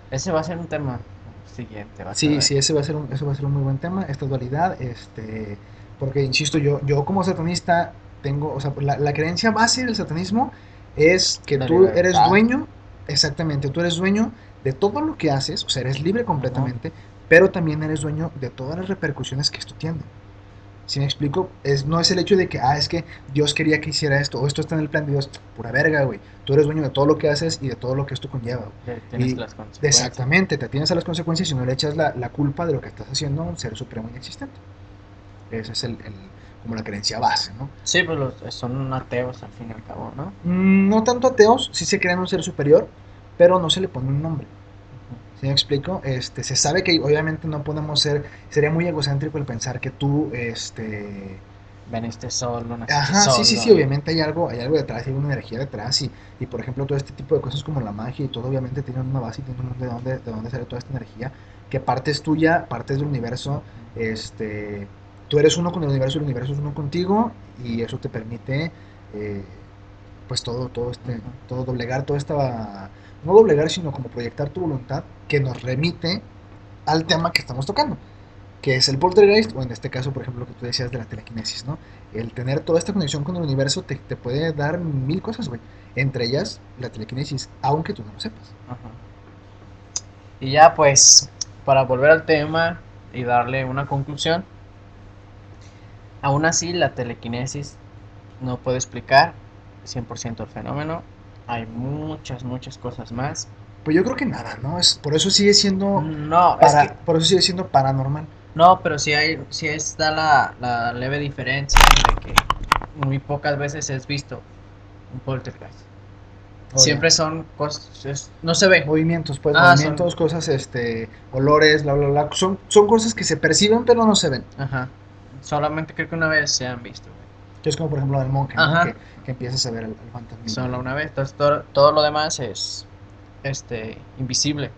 Ese va a ser un tema siguiente. sí, sí, ese va a ser un, eso va a ser un muy buen tema, esta dualidad, este porque, insisto, yo, yo como satanista tengo, o sea, la, creencia base del satanismo es que tú eres dueño, exactamente, tú eres dueño de todo lo que haces, o sea, eres libre completamente, pero también eres dueño de todas las repercusiones que esto tiene. Si me explico, es, no es el hecho de que, ah, es que Dios quería que hiciera esto, o esto está en el plan de Dios, pura verga, güey. Tú eres dueño de todo lo que haces y de todo lo que esto conlleva. Tienes las consecuencias. Exactamente, te tienes a las consecuencias y no le echas la, la culpa de lo que estás haciendo a un ser supremo inexistente. Esa es el, como la creencia base, ¿no? Sí, pues son ateos al fin y al cabo, ¿no? Mm, no tanto ateos, sí se creen un ser superior, pero no se le pone un nombre. ¿Sí me explico? Este, se sabe que obviamente no podemos ser, sería muy egocéntrico el pensar que tú, este... Veniste solo, naciste Ajá, sí, sí, sí, obviamente hay algo, hay algo detrás, hay una energía detrás y, y por ejemplo todo este tipo de cosas como la magia y todo obviamente tienen una base y tienen de dónde, de dónde sale toda esta energía, que parte es tuya, parte es del universo, este tú eres uno con el universo, el universo es uno contigo y eso te permite eh, pues todo, todo este, todo doblegar, toda esta, no doblegar, sino como proyectar tu voluntad que nos remite al tema que estamos tocando, que es el poltergeist, o en este caso, por ejemplo, lo que tú decías de la telequinesis, ¿no? El tener toda esta conexión con el universo te, puede dar mil cosas, güey. Entre ellas, la telequinesis, aunque tú no lo sepas. Y ya, pues, para volver al tema y darle una conclusión, Aún así, la telequinesis no puede explicar 100% el fenómeno. Hay muchas, muchas cosas más. Pues yo creo que nada, ¿no? Es, por eso sigue siendo. No, por eso sigue siendo paranormal. No, pero sí, hay, sí está la, la leve diferencia de que muy pocas veces es visto un poltergeist. Siempre son cosas, no se ve. Movimientos, pues, ah, movimientos, cosas, este, olores, bla, bla, bla. Son, son cosas que se perciben, pero no se ven. Ajá. Solamente creo que una vez se han visto, Que es como por ejemplo el monje, que, empiezas a ver el, fantasma. Solo una vez. Entonces todo, lo demás es este, invisible.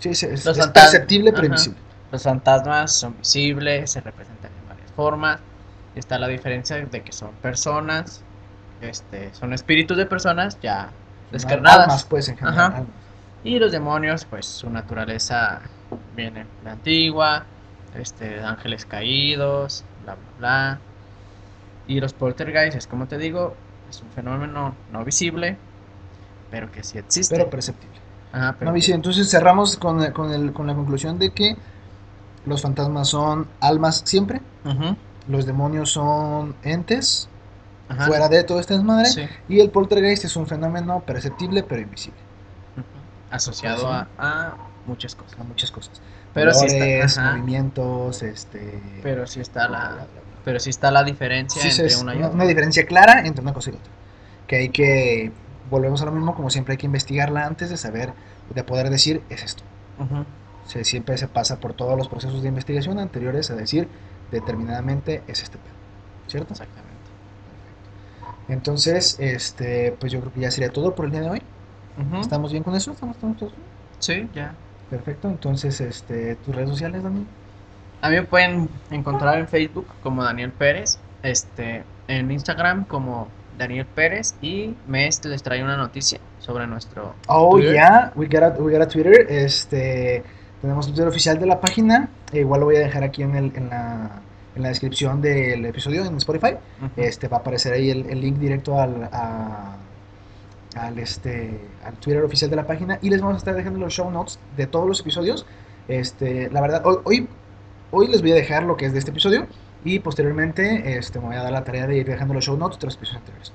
Sí, sí, es, Los es perceptible pero Ajá. invisible. Los fantasmas son visibles, se representan en varias formas. Está la diferencia de que son personas, este, son espíritus de personas ya descarnadas. Almas, pues, en general. Ajá. Y los demonios, pues su naturaleza viene de antigua, este, ángeles caídos, bla, bla, bla. Y los poltergeists, es como te digo, es un fenómeno no visible, pero que sí existe. Pero perceptible. Ajá, pero No, sí, entonces cerramos con, el- con, el- con la conclusión de que los fantasmas son almas siempre, los demonios son entes ajá, fuera de todo este desmadre, sí, y el poltergeist es un fenómeno perceptible pero invisible asociado a, a muchas cosas. a muchas cosas. Pero sí Olores, está, movimientos, este... pero sí está la, bla. pero sí está la diferencia Sí, sí, entre es una y una, otra. una diferencia clara entre una cosa y otra. Que hay que, volvemos a lo mismo, como siempre hay que investigarla antes de saber, de poder decir, es esto. Ujú, Se, siempre se pasa por todos los procesos de investigación anteriores a decir, determinadamente es este pedo. ¿Cierto? Exactamente. Entonces, este, pues yo creo que ya sería todo por el día de hoy. Ujú, ¿Estamos bien con eso? ¿Estamos, estamos todos bien? Sí, ya. Perfecto. Entonces, este, tus redes sociales, Dani. A mí me pueden encontrar en Facebook como Daniel Pérez, este, en Instagram como Daniel Pérez y mes les trae una noticia sobre nuestro Oh, Twitter. ya, we, got a, we got a Twitter. Este, tenemos el Twitter oficial de la página. eh, igual lo voy a dejar aquí en, el, en, la, en la descripción del episodio en Spotify. Este, va a aparecer ahí el, el link directo al, a- al, este, al Twitter oficial de la página. Y les vamos a estar dejando los show notes de todos los episodios. Este, la verdad, hoy, hoy, les voy a dejar lo que es de este episodio. Y posteriormente este, me voy a dar la tarea de ir dejando los show notes de los episodios anteriores.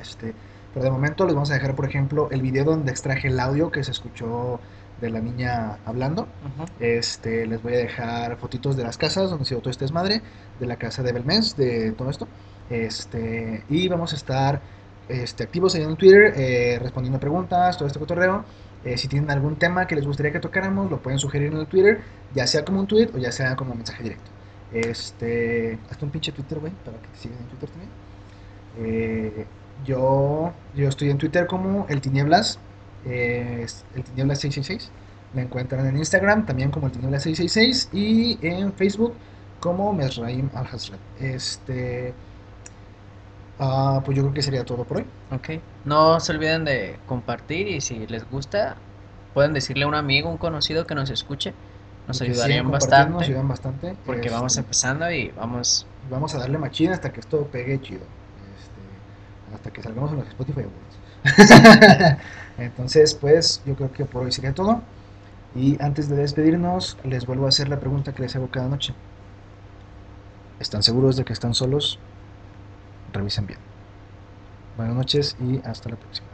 Este, pero de momento les vamos a dejar, por ejemplo, el video donde extraje el audio que se escuchó de la niña hablando. ujú. Este, les voy a dejar fotitos de las casas donde se todo este desmadre, de la casa de Belmez, de todo esto. Este, y vamos a estar este, activos en Twitter, eh, respondiendo preguntas, todo este cotorreo. Eh, si tienen algún tema que les gustaría que tocáramos, lo pueden sugerir en el Twitter, ya sea como un tweet o ya sea como mensaje directo. Este, hasta un pinche Twitter, güey, para que te sigan en Twitter también. Eh, yo, yo estoy en Twitter como el Tinieblas, eh, el Tinieblas 666. Me encuentran en Instagram también como el Tinieblas 666 y en Facebook como Mesraim Al Hasrat. Este, ah, pues yo creo que sería todo por hoy. Ok. No se olviden de compartir y si les gusta, pueden decirle a un amigo, un conocido que nos escuche. Nos Y ayudarían compartiendo, Nos bastante ayudan bastante. porque Este, vamos empezando y vamos. vamos a darle machina hasta que esto pegue chido. Este, hasta que salgamos en los Spotify Awards. [laughs] Entonces, pues yo creo que por hoy sería todo. Y antes de despedirnos, les vuelvo a hacer la pregunta que les hago cada noche. ¿Están seguros de que están solos? Revisen bien. Buenas noches y hasta la próxima.